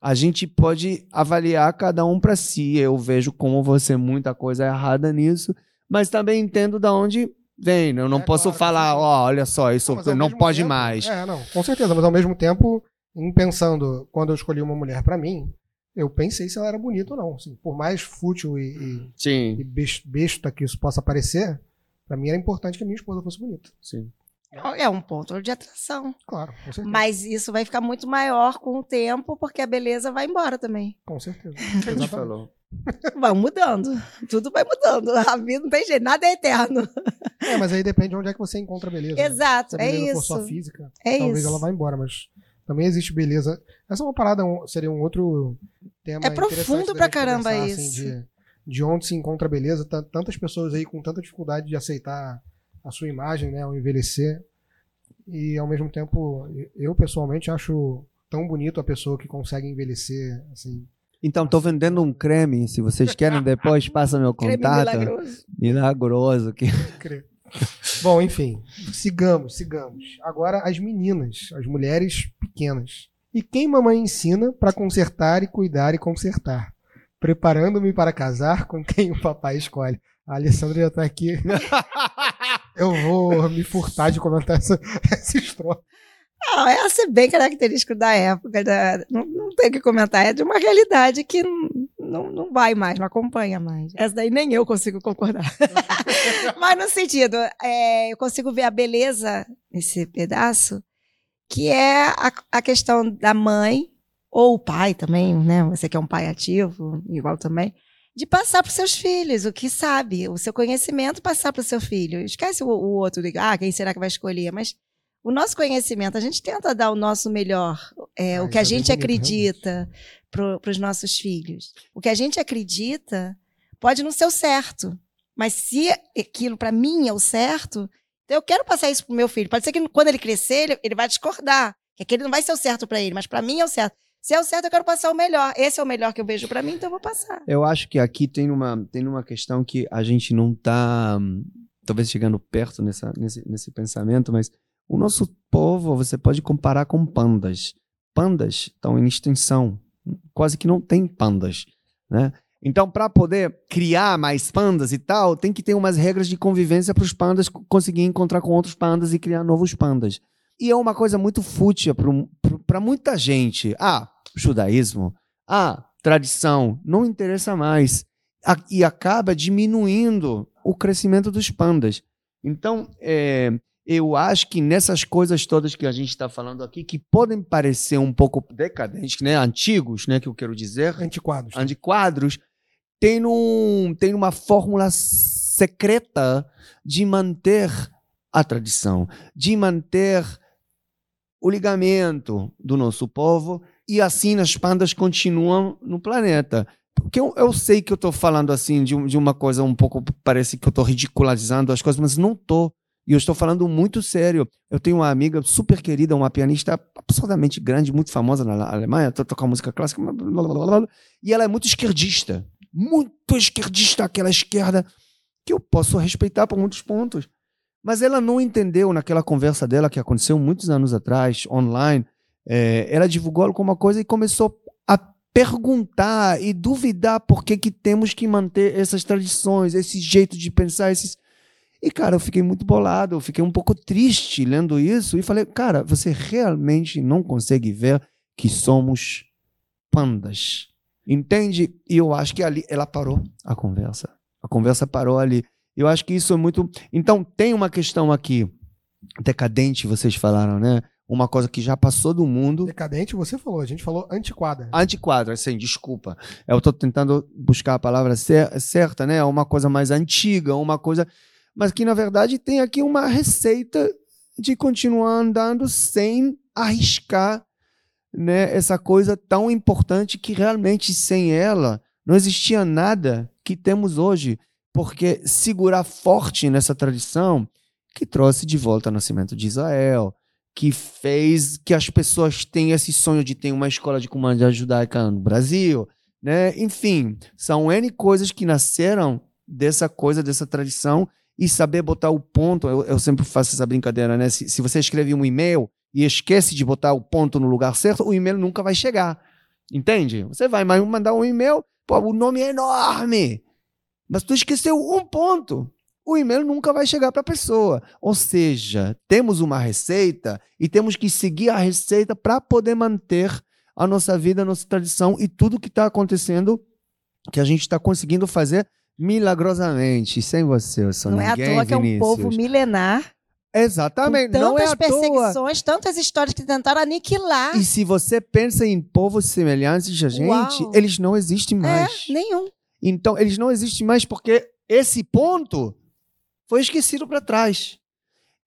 a gente pode avaliar cada um para si. Eu vejo como você muita coisa errada nisso, mas também entendo da onde vem. né? Eu não É, posso claro, falar, ó, olha só, isso Não, não pode tempo- mais. É, não, com certeza. Mas ao mesmo tempo, em pensando, quando eu escolhi uma mulher pra mim, eu pensei se ela era bonita ou não. Assim, por mais fútil e, e, e bes- besta que isso possa parecer, pra mim era importante que a minha esposa fosse bonita. sim. É um ponto de atração. Claro, com certeza. Mas isso vai ficar muito maior com o tempo, porque a beleza vai embora também. Com certeza. Exatamente. falou. Vai mudando. Tudo vai mudando. A vida não tem jeito, nada é eterno. É, mas aí depende de onde é que você encontra a beleza. né? Exato, Se a é beleza for isso. só física, É talvez isso. ela vá embora, mas também existe beleza. Essa é uma parada, seria um outro tema É profundo pra caramba assim, isso. de, de onde se encontra a beleza. Tan- Tantas pessoas aí com tanta dificuldade de aceitar a sua imagem, né, ao envelhecer. E ao mesmo tempo, eu pessoalmente acho tão bonito a pessoa que consegue envelhecer, assim. Então, tô vendendo um creme. Se vocês querem depois, passa meu Creme contato. milagroso. Milagroso. Que... Bom, enfim, sigamos, sigamos. Agora as meninas, as mulheres pequenas. E quem mamãe ensina para consertar e cuidar e consertar? Preparando-me para casar com quem o papai escolhe. A Alessandra já tá aqui. Eu vou me furtar de comentar essa, essa estrofe. Não, essa é bem característico da época. da- não, não tem o que comentar. É de uma realidade que não, não, não vai mais, não acompanha mais. Essa daí nem eu consigo concordar. Mas no sentido, é, eu consigo ver a beleza nesse pedaço, que é a, a questão da mãe, ou o pai também, né? Você que é um pai ativo, igual também, de passar para os seus filhos o que sabe, o seu conhecimento passar para o seu filho. Esquece o, o outro, de, ah, quem será que vai escolher? Mas o nosso conhecimento, a gente tenta dar o nosso melhor, é, Ah, o que a é gente acredita para os nossos filhos. O que a gente acredita pode não ser o certo, mas se aquilo para mim é o certo, então eu quero passar isso pro meu filho. Pode ser que quando ele crescer, ele, ele vai discordar, que aquele não vai ser o certo para ele, mas para mim é o certo. Se é o certo, eu quero passar o melhor. Esse é o melhor que eu vejo para mim, então eu vou passar. Eu acho que aqui tem uma, tem uma questão que a gente não tá, hum, talvez chegando perto nessa, nesse, nesse pensamento, mas o nosso povo você pode comparar com pandas. Pandas estão em extinção. Quase que não tem pandas, né? Então, para poder criar mais pandas e tal, tem que ter umas regras de convivência para os pandas co- conseguirem encontrar com outros pandas e criar novos pandas. E é uma coisa muito fútil para muita gente. Ah, judaísmo. Ah, tradição. Não interessa mais. A- e acaba diminuindo o crescimento dos pandas. Então, é, eu acho que nessas coisas todas que a gente está falando aqui, que podem parecer um pouco decadentes, né, antigos, né, que eu quero dizer, Antiquados. antiquadros, tem, um, tem uma fórmula secreta de manter a tradição, de manter o ligamento do nosso povo e assim as pandas continuam no planeta. Porque eu, eu sei que eu estou falando assim de, de uma coisa um pouco, parece que eu estou ridicularizando as coisas, mas não estou. E eu estou falando muito sério. Eu tenho uma amiga super querida, uma pianista absurdamente grande, muito famosa na Alemanha, to- toca música clássica, blá, blá, blá, e ela é muito esquerdista. Muito esquerdista, aquela esquerda que eu posso respeitar por muitos pontos. Mas ela não entendeu naquela conversa dela que aconteceu muitos anos atrás, online, É, ela divulgou alguma coisa e começou a perguntar e duvidar por que, que temos que manter essas tradições, esse jeito de pensar, esses. E, cara, eu fiquei muito bolado, eu fiquei um pouco triste lendo isso e falei, cara, você realmente não consegue ver que somos pandas. Entende? E eu acho que ali ela parou a conversa. A conversa parou ali. Eu acho que isso é muito. Então, tem uma questão aqui decadente, vocês falaram, né? Uma coisa que já passou do mundo. Decadente, você falou, a gente falou antiquada. Antiquadra, assim, desculpa. Eu estou tentando buscar a palavra cer certa, né? Uma coisa mais antiga, uma coisa. Mas que, na verdade, tem aqui uma receita de continuar andando sem arriscar né, essa coisa tão importante que realmente sem ela não existia nada que temos hoje. Porque segurar forte nessa tradição que trouxe de volta o nascimento de Israel, que fez que as pessoas tenham esse sonho de ter uma escola de comunidade judaica no Brasil, né? Enfim, são N coisas que nasceram dessa coisa, dessa tradição, e saber botar o ponto. Eu, eu sempre faço essa brincadeira, né? Se, se você escreve um e-mail e esquece de botar o ponto no lugar certo, o e-mail nunca vai chegar. Entende? Você vai mandar um e-mail, pô, o nome é enorme, mas tu esqueceu um ponto o e-mail nunca vai chegar para a pessoa. Ou seja, temos uma receita e temos que seguir a receita para poder manter a nossa vida, a nossa tradição e tudo que está acontecendo que a gente está conseguindo fazer milagrosamente. Sem você, eu sou Não ninguém, é à toa que é um povo milenar. Exatamente, com não é tantas à toa. perseguições, tantas histórias que tentaram aniquilar. E se você pensa em povos semelhantes a gente, Uau. eles não existem mais. É, nenhum. Então, eles não existem mais porque esse ponto foi esquecido para trás.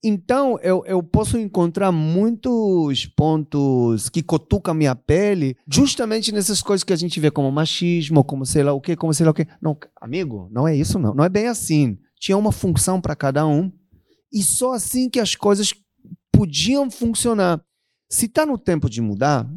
Então, eu, eu posso encontrar muitos pontos que cutucam a minha pele, justamente nessas coisas que a gente vê como machismo, como sei lá o quê, como sei lá o quê. Não, amigo, não é isso não. Não é bem assim. Tinha uma função para cada um e só assim que as coisas podiam funcionar. Se está no tempo de mudar,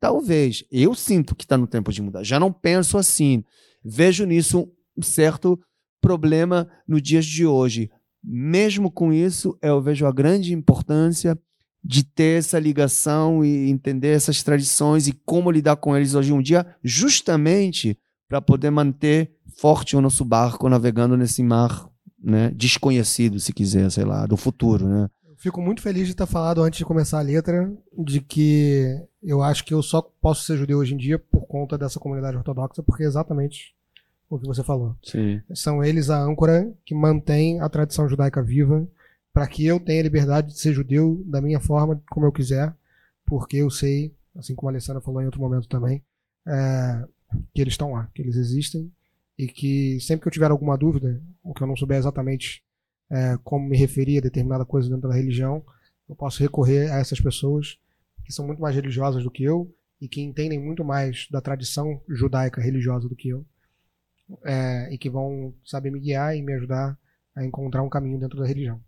talvez. Eu sinto que está no tempo de mudar. Já não penso assim. Vejo nisso um certo problema no dias de hoje. Mesmo com isso, eu vejo a grande importância de ter essa ligação e entender essas tradições e como lidar com eles hoje em dia, justamente para poder manter forte o nosso barco navegando nesse mar né, desconhecido, se quiser, sei lá, do futuro, né? Fico muito feliz de ter falado antes de começar a letra de que eu acho que eu só posso ser judeu hoje em dia por conta dessa comunidade ortodoxa, porque é exatamente o que você falou. Sim. São eles a âncora que mantém a tradição judaica viva para que eu tenha liberdade de ser judeu da minha forma, como eu quiser, porque eu sei, assim como a Alessandra falou em outro momento também, é, que eles estão lá, que eles existem e que sempre que eu tiver alguma dúvida, ou que eu não souber exatamente é, como me referir a determinada coisa dentro da religião, eu posso recorrer a essas pessoas que são muito mais religiosas do que eu e que entendem muito mais da tradição judaica religiosa do que eu é, e que vão saber me guiar e me ajudar a encontrar um caminho dentro da religião.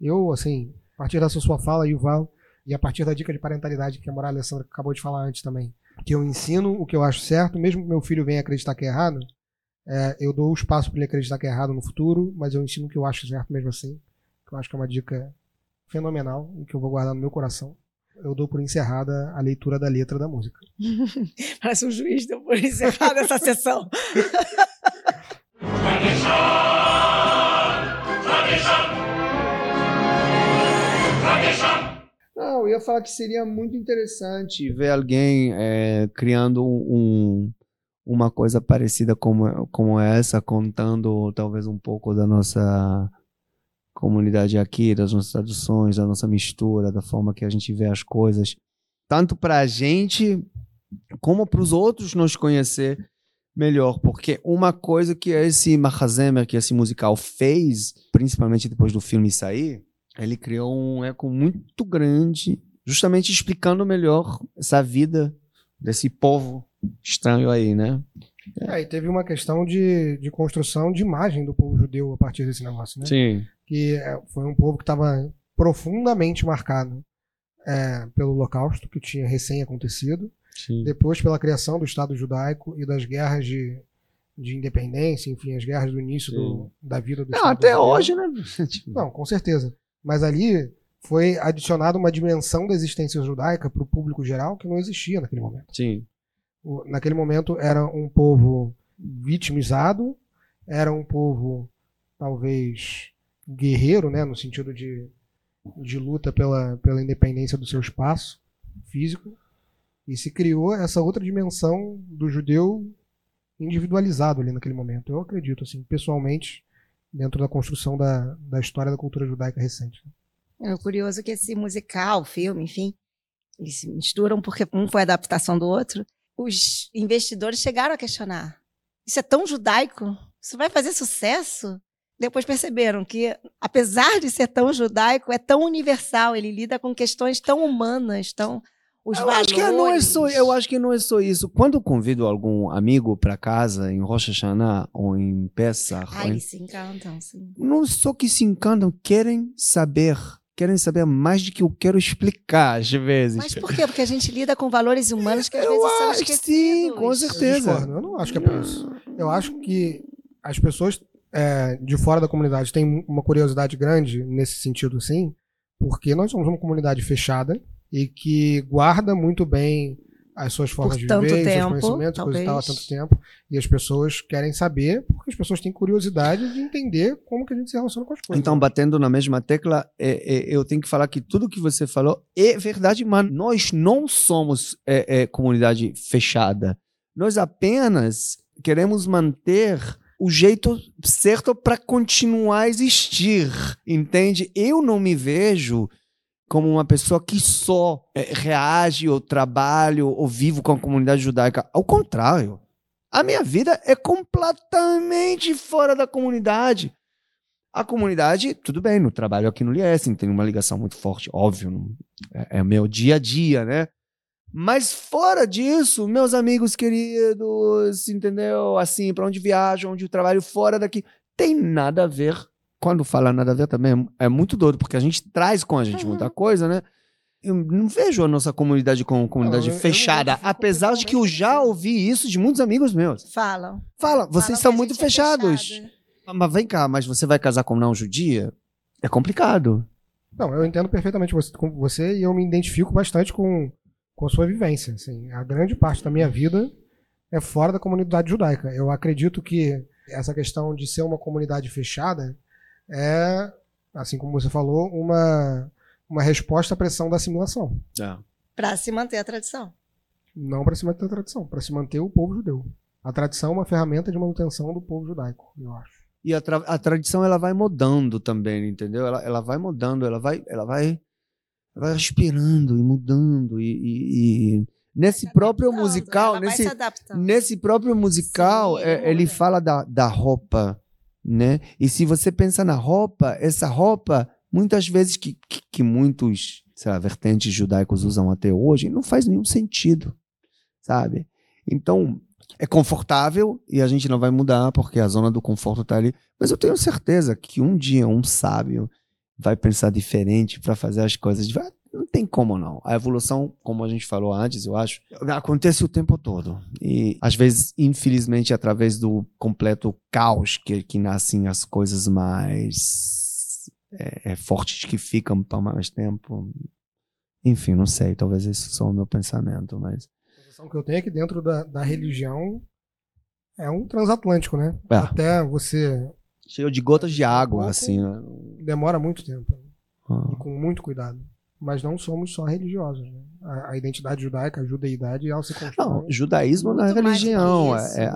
Eu, assim, a partir dessa sua fala, Yuval, e a partir da dica de parentalidade que a Moral Alessandra acabou de falar antes também, que eu ensino o que eu acho certo, mesmo que meu filho venha acreditar que é errado, é, eu dou espaço para ele acreditar que é errado no futuro, mas eu ensino o que eu acho certo mesmo assim, que eu acho que é uma dica fenomenal e que eu vou guardar no meu coração. Eu dou por encerrada a leitura da letra da música. Parece um juiz deu por encerrada essa sessão. Não, eu ia falar que seria muito interessante ver alguém é, criando um, uma coisa parecida como, como essa, contando talvez um pouco da nossa comunidade aqui, das nossas traduções, da nossa mistura, da forma que a gente vê as coisas, tanto para a gente como para os outros nos conhecer melhor, porque uma coisa que esse Mahazemer, que esse musical fez, principalmente depois do filme sair, ele criou um eco muito grande, justamente explicando melhor essa vida desse povo estranho aí, né? É, e teve uma questão de, de construção de imagem do povo judeu a partir desse negócio, né? Sim. Que é, foi um povo que estava profundamente marcado é, pelo Holocausto, que tinha recém acontecido, Sim. depois pela criação do Estado judaico e das guerras de, de independência, enfim, as guerras do início do, da vida do Não, Estado até hoje, né? Tipo, Não, com certeza. Mas ali foi adicionada uma dimensão da existência judaica para o público geral que não existia naquele momento. Sim. O- Naquele momento era um povo vitimizado, era um povo talvez guerreiro, né, no sentido de, de luta pela, pela independência do seu espaço físico, e se criou essa outra dimensão do judeu individualizado ali naquele momento. Eu acredito, assim, pessoalmente, dentro da construção da, da história da cultura judaica recente. É curioso que esse musical, filme, enfim, eles se misturam porque um foi adaptação do outro. Os investidores chegaram a questionar: isso é tão judaico? Isso vai fazer sucesso? Depois perceberam que, apesar de ser tão judaico, é tão universal. Ele lida com questões tão humanas, tão os eu valores. acho que não é só, eu acho que não é só isso. Quando eu convido algum amigo para casa em Rosh Hashanah ou em Pesach, ou em- eles se encantam, sim. não só que se encantam, querem saber, querem saber mais do que eu quero explicar às vezes. Mas por quê? Porque a gente lida com valores humanos que às Eu vezes são acho que esquecidos. sim, com Eu certeza. discordo, eu não acho que é por isso. Eu acho que as pessoas é, de fora da comunidade têm uma curiosidade grande nesse sentido, sim, porque nós somos uma comunidade fechada e que guarda muito bem as suas formas de tanto viver, os seus tempo, conhecimentos, coisa e tal, há tanto tempo. E as pessoas querem saber, porque as pessoas têm curiosidade de entender como que a gente se relaciona com as coisas. Então, batendo na mesma tecla, é, é, eu tenho que falar que tudo que você falou é verdade, mas nós não somos é, é, comunidade fechada. Nós apenas queremos manter o jeito certo para continuar a existir, entende? Eu não me vejo como uma pessoa que só é, reage ou trabalho ou vivo com a comunidade judaica. Ao contrário, a minha vida é completamente fora da comunidade. A comunidade, tudo bem, no trabalho aqui no Liesen, tem uma ligação muito forte, óbvio, é, é meu dia a dia, né? Mas fora disso, meus amigos queridos, entendeu? Assim, para onde viajam, onde trabalho fora daqui, tem nada a ver. Quando fala nada a ver também é muito doido, porque a gente traz com a gente Uhum. muita coisa, né? Eu não vejo a nossa comunidade como comunidade eu- eu não fechada, identifico apesar de que eu já ouvi isso de muitos amigos meus. Falam. Fala, vocês Falam são muito é fechados. fechada. Mas vem cá, mas você vai casar com não judia? É complicado. Não, eu entendo perfeitamente você, com você e eu me identifico bastante com, com a sua vivência. Assim, a grande parte da minha vida é fora da comunidade judaica. Eu acredito que essa questão de ser uma comunidade fechada é, assim como você falou, uma, uma resposta à pressão da assimilação. Para se manter a tradição. Não para se manter a tradição, para se manter o povo judeu. A tradição é uma ferramenta de manutenção do povo judaico, eu acho. E a, tra- a tradição ela vai mudando também, entendeu? Ela, ela vai mudando, ela vai, ela vai, ela vai respirando e mudando e, e- e nesse próprio musical, nesse nesse próprio musical, Sim, é, ele muda. fala da, da roupa, né? E se você pensa na roupa, essa roupa, muitas vezes que, que, que muitos, sei lá, vertentes judaicos usam até hoje, não faz nenhum sentido, sabe? Então, é confortável e a gente não vai mudar porque a zona do conforto está ali. Mas eu tenho certeza que um dia um sábio vai pensar diferente para fazer as coisas. Não tem como não. A evolução, como a gente falou antes, eu acho, acontece o tempo todo. E às vezes, infelizmente, através do completo caos que, que nascem as coisas mais é, é, fortes que ficam por mais tempo. Enfim, não sei. Talvez isso só o meu pensamento, mas. A sensação que eu tenho é que dentro da, da religião é um transatlântico, né? É. Até você Cheio de gotas de água, assim. né? demora muito tempo. Ah. e com muito cuidado. Mas não somos só religiosos. Né? A, a identidade judaica, a judeidade, ela se constrói. Não, judaísmo não é religião. isso, é, é- é.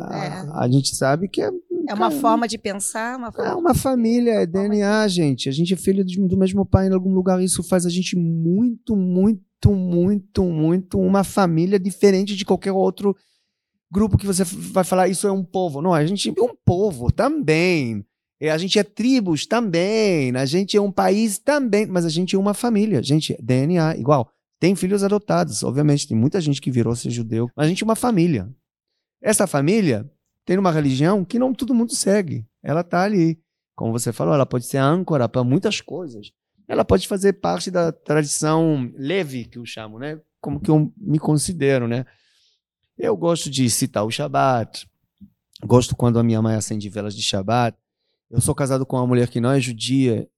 A, a gente sabe que é, É uma Cara, forma de pensar, uma é forma uma família, é DNA, gente. A gente é filho de- do mesmo pai em algum lugar. Isso faz a gente muito, muito, muito, muito uma família diferente de qualquer outro grupo que você vai falar. Isso é um povo. Não, a gente é um povo também. E a gente é tribos também. A gente é um país também. Mas a gente é uma família. Gente, DNA igual. Tem filhos adotados, obviamente. Tem muita gente que virou ser judeu. Mas a gente é uma família. Essa família tem uma religião que não todo mundo segue. Ela tá ali. Como você falou, ela pode ser âncora para muitas coisas. Ela pode fazer parte da tradição leve, que eu chamo, né? Como que eu me considero, né? Eu gosto de citar o Shabat. Gosto quando a minha mãe acende velas de Shabat. Eu sou casado com uma mulher que não é judia,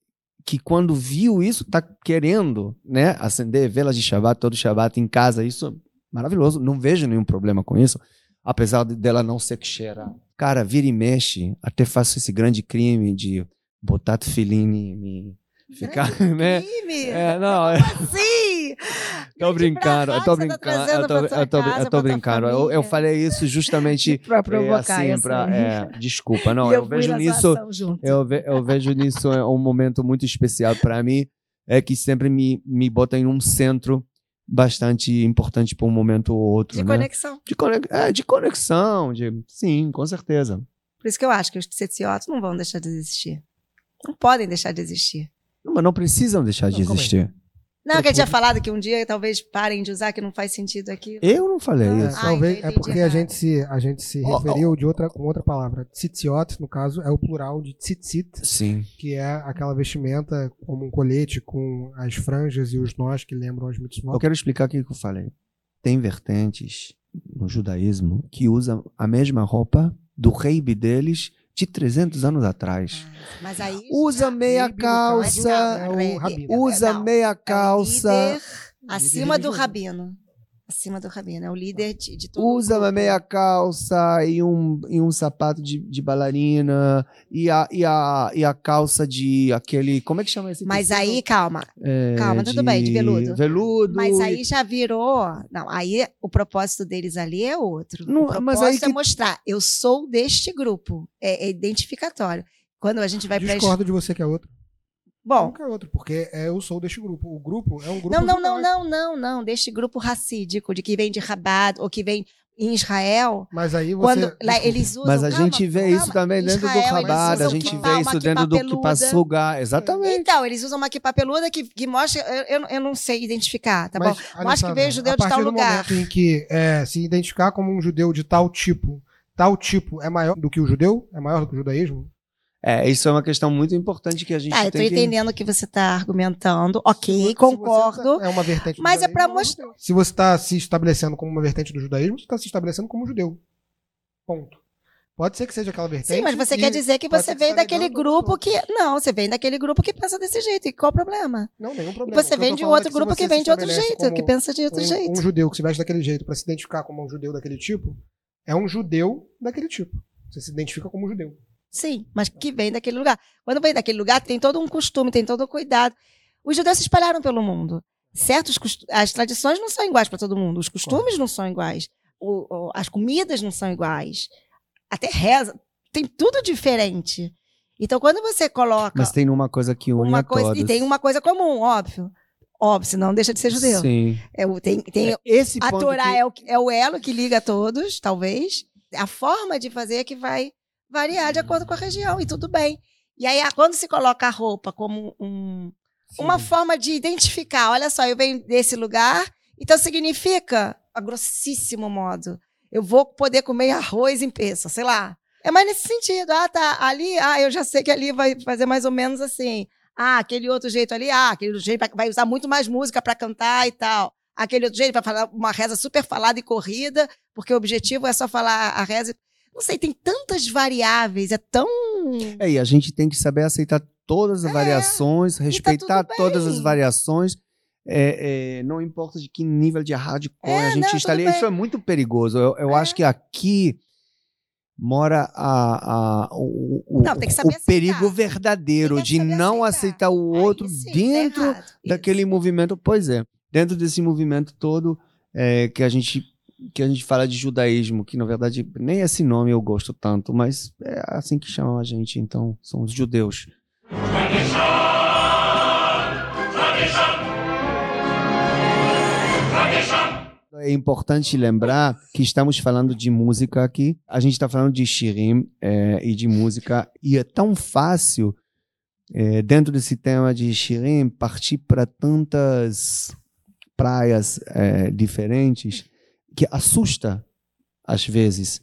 que quando viu isso, tá querendo, né, acender velas de Shabbat, todo Shabbat em casa, isso é maravilhoso, não vejo nenhum problema com isso, apesar de- dela não ser cheira. Cara, vira e mexe, até faço esse grande crime de botar tefiline e me ficar, né? Crime! É, não, é- Sim! tô brincando, eu tô tá brincando, eu tô, eu tô, eu tô brincando. Eu, eu falei isso justamente Pra é, provocar assim, essa pra, é, desculpa, não, eu, fui vejo nisso, eu, ve- eu vejo nisso é, um momento muito especial para mim, é que sempre me, me bota em um centro bastante importante para um momento ou outro, De né? conexão. De, conex- é, de conexão, de, sim, com certeza. Por isso que eu acho que os tsetsiotos não vão deixar de existir. Não podem deixar de existir. Não, mas não precisam deixar de Não, calma aí. existir. Não, que eu tinha falado que um dia talvez parem de usar, que não faz sentido aqui. Eu não falei É, isso. Ah, talvez, eu é porque a gente se, a gente se ó. referiu de outra, com outra palavra. Tzitziot, no caso, é o plural de tzitzit, Sim. que é aquela vestimenta como um colete com as franjas e os nós que lembram as Eu mitzvot. quero explicar o que que eu falei. Tem vertentes no judaísmo que usam a mesma roupa do rei deles de 300 anos atrás. Ah, Mas aí. Usa meia calça, usa meia calça, acima do rabino. Acima do rabino. É o líder de, de todo usa uma meia calça e um, e um sapato de, de bailarina e a, e, a, e a calça de aquele. Como é que chama esse Mas tecido? aí, calma. É, calma, tudo bem, de veludo. Veludo. Mas aí já virou. Não, aí o propósito deles ali é outro. Não, o propósito mas aí é que- mostrar, eu sou deste grupo. É, é identificatório. Quando a gente vai para Discordo de você que é outro. Bom, Nunca é outro, porque é, eu sou deste grupo. O grupo é um grupo. não, não, não, não, não, não. Deste grupo racídico, de que vem de Rabat, ou que vem em Israel. Mas aí você. Quando lá, eles usam. Mas a calma, gente vê calma. isso também dentro Israel, do rabado, a gente vê isso dentro do que peluda. sugar. Exatamente. Então, eles usam uma equipa peluda que, que mostra. Eu, eu, não sei identificar, tá Mas, bom? olha Mostra que veio Ana, judeu a de tal do lugar. momento em que é, se identificar como um judeu de tal tipo, tal tipo é maior do que o judeu? É maior do que o judaísmo? É, isso é uma questão muito importante que a gente Tá, eu tô tem que... entendendo o que você tá argumentando. Se Ok, você concordo. tá- é uma vertente do mas é pra judaísmo, mostrar- Se você está se estabelecendo como uma vertente do judaísmo, você está se estabelecendo como judeu. Ponto. Pode ser que seja aquela vertente. Sim, mas você e quer dizer que você você tá daquele grupo que. Não, você vem daquele grupo que pensa desse jeito. E qual o problema? Não, nenhum E problema. você que eu vem tô de é outro que se grupo que você vem se de outro jeito, que pensa de outro um, jeito. Um judeu que se veste daquele jeito para se identificar como um judeu daquele tipo, é um judeu daquele tipo. Você se identifica como judeu. Sim, mas que vem daquele lugar. Quando vem daquele lugar, tem todo um costume, tem todo um cuidado. Os judeus se espalharam pelo mundo. Certos as tradições não são iguais para todo mundo, os costumes não são iguais, o- o- as comidas não são iguais, até reza, tem tudo diferente. Então, quando você coloca Mas tem uma coisa que une uma a coisa todos. e tem uma coisa comum, óbvio, óbvio, senão deixa de ser judeu. Sim. É, tem, tem Esse a ponto Torá que- é, o, é o elo que liga a todos, talvez. A forma de fazer é que vai variar de acordo com a região, e tudo bem. E aí, quando se coloca a roupa como um- uma forma de identificar, olha só, eu venho desse lugar, então significa, a grossíssimo modo, eu vou poder comer arroz em peça, sei lá. É mais nesse sentido. Ah, tá, ali, ah, eu já sei que ali vai fazer mais ou menos assim. Ah, aquele outro jeito ali, ah, aquele outro jeito vai- vai usar muito mais música para cantar e tal. Aquele outro jeito vai falar uma reza super falada e corrida, porque o objetivo é só falar a reza. Não sei, tem tantas variáveis, é tão. É, e a gente tem que saber aceitar todas as É, variações, respeitar tudo todas as variações. É, é, não importa de que nível de hardcore É, a gente não, está ali. bem. Isso é muito perigoso. Eu, eu É. acho que aqui mora a, a- o, Não, o perigo verdadeiro de não aceitar. aceitar o outro sim, tá dentro errado. daquele Isso. movimento. Pois é, dentro desse movimento todo é, que a gente que a gente fala de judaísmo, que na verdade nem esse nome eu gosto tanto, mas é assim que chamam a gente, então são os judeus. É importante lembrar que estamos falando de música aqui. A gente está falando de shirim é, e de música. E é tão fácil, é, dentro desse tema de shirim, partir para tantas praias é, diferentes que assusta às vezes.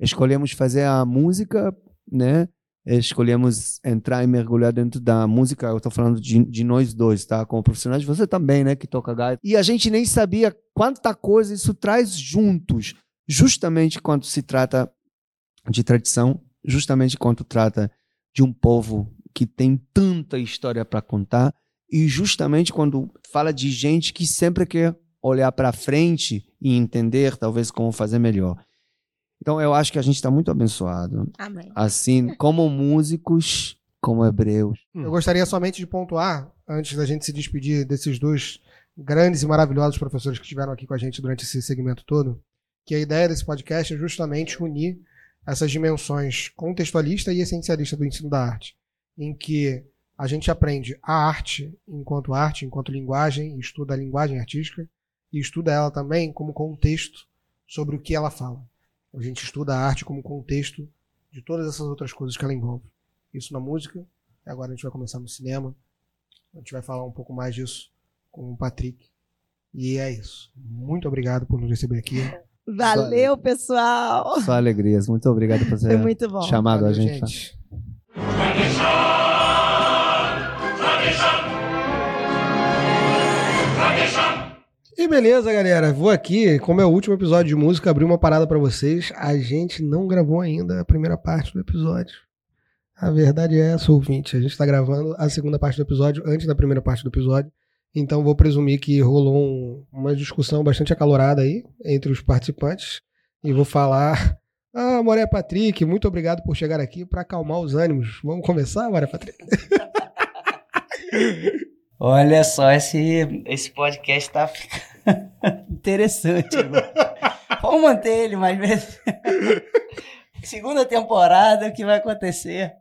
Escolhemos fazer a música, né? Escolhemos entrar e mergulhar dentro da música. Eu estou falando de, de nós dois, tá? Como profissionais, você também, né? Que toca gaita. E a gente nem sabia quanta coisa isso traz juntos, justamente quando se trata de tradição, justamente quando trata de um povo que tem tanta história para contar e justamente quando fala de gente que sempre quer olhar para frente e entender talvez como fazer melhor. Então eu acho que a gente está muito abençoado. Amém. Assim, como músicos, como hebreus. Eu gostaria somente de pontuar, antes da gente se despedir desses dois grandes e maravilhosos professores que estiveram aqui com a gente durante esse segmento todo, que a ideia desse podcast é justamente unir essas dimensões contextualista e essencialista do ensino da arte, em que a gente aprende a arte enquanto arte, enquanto linguagem, estuda a linguagem artística e estuda ela também como contexto sobre o que ela fala. A gente estuda a arte como contexto de todas essas outras coisas que ela envolve. Isso na música, e agora a gente vai começar no cinema. A gente vai falar um pouco mais disso com o Patrick. E é isso. Muito obrigado por nos receber aqui. Valeu, pessoal. Só alegrias. Muito obrigado por Foi ter muito bom. chamado Valeu, a gente. gente. E beleza, galera. Vou aqui, como é o último episódio de música, abrir uma parada pra vocês. A gente não gravou ainda a primeira parte do episódio. A verdade é essa, ouvinte. A gente tá gravando a segunda parte do episódio antes da primeira parte do episódio. Então vou presumir que rolou um- uma discussão bastante acalorada aí entre os participantes. E vou falar. Ah, Moré Patrick, muito obrigado por chegar aqui para acalmar os ânimos. Vamos começar, Moré Patrick? Olha só, esse, esse podcast tá ficando interessante. Vamos manter ele mais vezes. Segunda temporada, o que vai acontecer?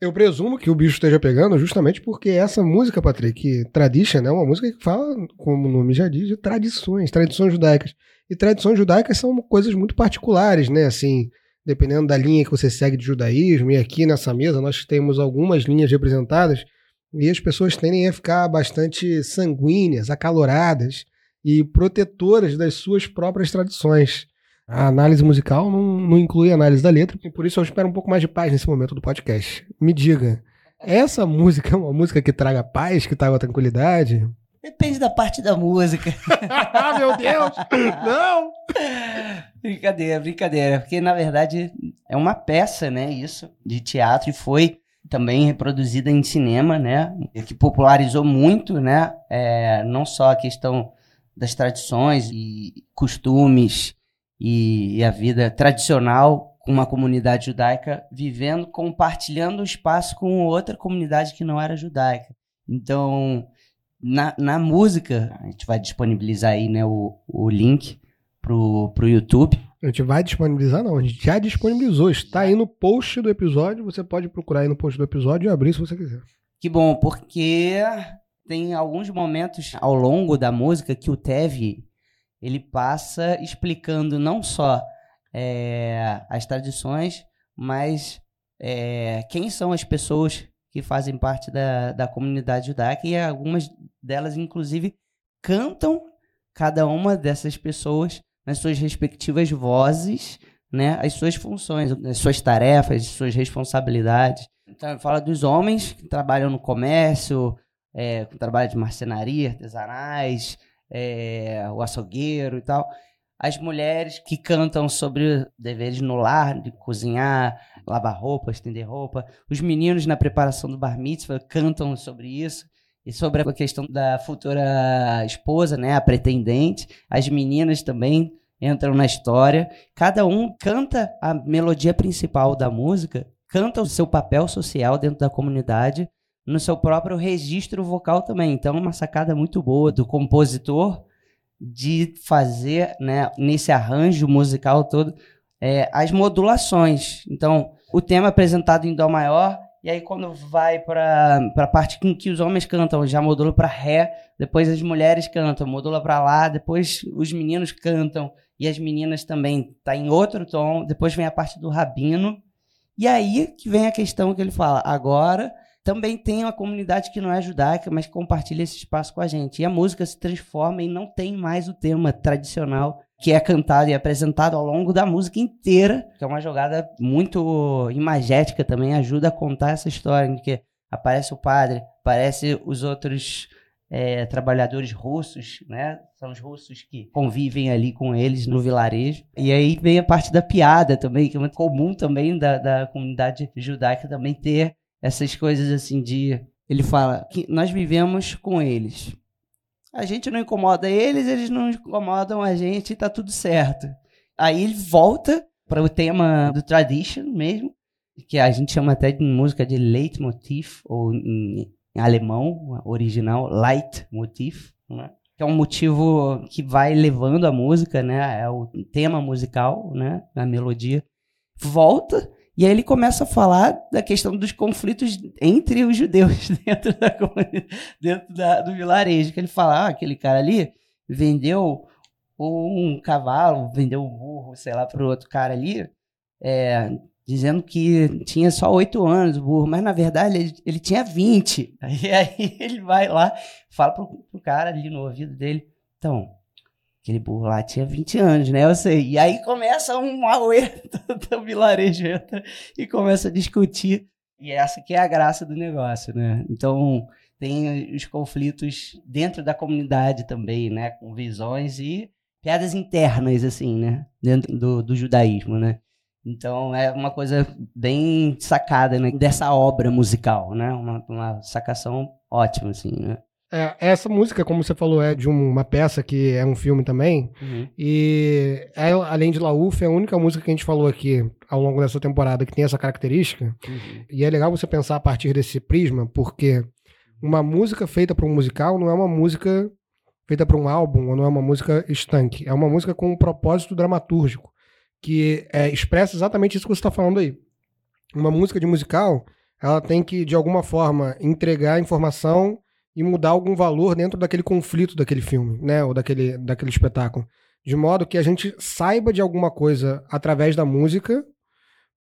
Eu presumo que o bicho esteja pegando justamente porque essa música, Patrick, Tradition, é uma música que fala, como o nome já diz, de tradições, tradições judaicas. E tradições judaicas são coisas muito particulares, né? Assim, dependendo da linha que você segue de judaísmo, e aqui nessa mesa nós temos algumas linhas representadas, e as pessoas tendem a ficar bastante sanguíneas, acaloradas e protetoras das suas próprias tradições. A análise musical não, não inclui a análise da letra, e por isso eu espero um pouco mais de paz nesse momento do podcast. Me diga, essa música é uma música que traga paz, que traga tranquilidade? Depende da parte da música. ah, meu Deus! Não! brincadeira, brincadeira. Porque, na verdade, é uma peça, né? Isso, de teatro e foi também reproduzida em cinema, né? Que popularizou muito, né? É, não só a questão das tradições e costumes e, e a vida tradicional com uma comunidade judaica vivendo, compartilhando o espaço com outra comunidade que não era judaica. Então, na, na música, a gente vai disponibilizar aí né, o, o link pro, pro YouTube. A gente vai disponibilizar, não. A gente já disponibilizou. Está aí no post do episódio. Você pode procurar aí no post do episódio e abrir se você quiser. Que bom, porque tem alguns momentos ao longo da música que o Tev ele passa explicando não só é, as tradições, mas é, quem são as pessoas que fazem parte da, da comunidade judaica e algumas delas, inclusive, cantam cada uma dessas pessoas nas suas respectivas vozes, né, as suas funções, as suas tarefas, as suas responsabilidades. Então, fala dos homens que trabalham no comércio, é, com trabalho de marcenaria, artesanais, é, o açougueiro e tal. As mulheres que cantam sobre deveres no lar, de cozinhar, lavar roupa, estender roupa. Os meninos na preparação do bar mitzvah cantam sobre isso. E sobre a questão da futura esposa, né, a pretendente. As meninas também entram na história. Cada um canta a melodia principal da música, canta o seu papel social dentro da comunidade, no seu próprio registro vocal também. Então, uma sacada muito boa do compositor de fazer, né, nesse arranjo musical todo, é, as modulações. Então, o tema apresentado em Dó maior, e aí quando vai para a parte em que os homens cantam, já modula para Ré, depois as mulheres cantam, modula para Lá, depois os meninos cantam, e as meninas também tá em outro tom, depois vem a parte do rabino, e aí que vem a questão que ele fala, agora também tem uma comunidade que não é judaica, mas compartilha esse espaço com a gente. E a música se transforma e não tem mais o tema tradicional que é cantado e apresentado ao longo da música inteira, que é uma jogada muito imagética também, ajuda a contar essa história, em que aparece o padre, aparece os outros é, trabalhadores russos, né? São os russos que convivem ali com eles no vilarejo. E aí vem a parte da piada também, que é muito comum também da, da comunidade judaica também ter essas coisas assim de. Ele fala que nós vivemos com eles. A gente não incomoda eles, eles não incomodam a gente, tá tudo certo. Aí ele volta para o tema do tradition mesmo, que a gente chama até de música de leitmotiv, ou em, em alemão, original, leitmotiv, né? que é um motivo que vai levando a música, né? É o tema musical, né? A melodia. Volta e aí ele começa a falar da questão dos conflitos entre os judeus dentro, da, dentro da, do vilarejo. Que ele fala, ah, aquele cara ali vendeu um cavalo, vendeu um burro, sei lá, para o outro cara ali, é, dizendo que tinha só oito anos o burro, mas na verdade ele, ele tinha 20. Aí, aí ele vai lá, fala pro, pro cara ali no ouvido dele, então, Aquele burro lá tinha 20 anos, né? Eu sei. E aí começa um auê do vilarejo entra e começa a discutir. E essa que é a graça do negócio, né? Então, tem os conflitos dentro da comunidade também, né? Com visões e piadas internas, assim, né? Dentro do, do judaísmo, né? Então, é uma coisa bem sacada, né? Dessa obra musical, né? Uma, uma sacação ótima, assim, né? É, essa música, como você falou, é de uma peça que é um filme também. Uhum. E é, além de Lauf, é a única música que a gente falou aqui ao longo dessa temporada que tem essa característica. Uhum. E é legal você pensar a partir desse prisma, porque uma música feita para um musical não é uma música feita para um álbum, ou não é uma música estanque. É uma música com um propósito dramatúrgico, que é, expressa exatamente isso que você está falando aí. Uma música de musical, ela tem que, de alguma forma, entregar informação e mudar algum valor dentro daquele conflito daquele filme, né, ou daquele, daquele espetáculo, de modo que a gente saiba de alguma coisa através da música,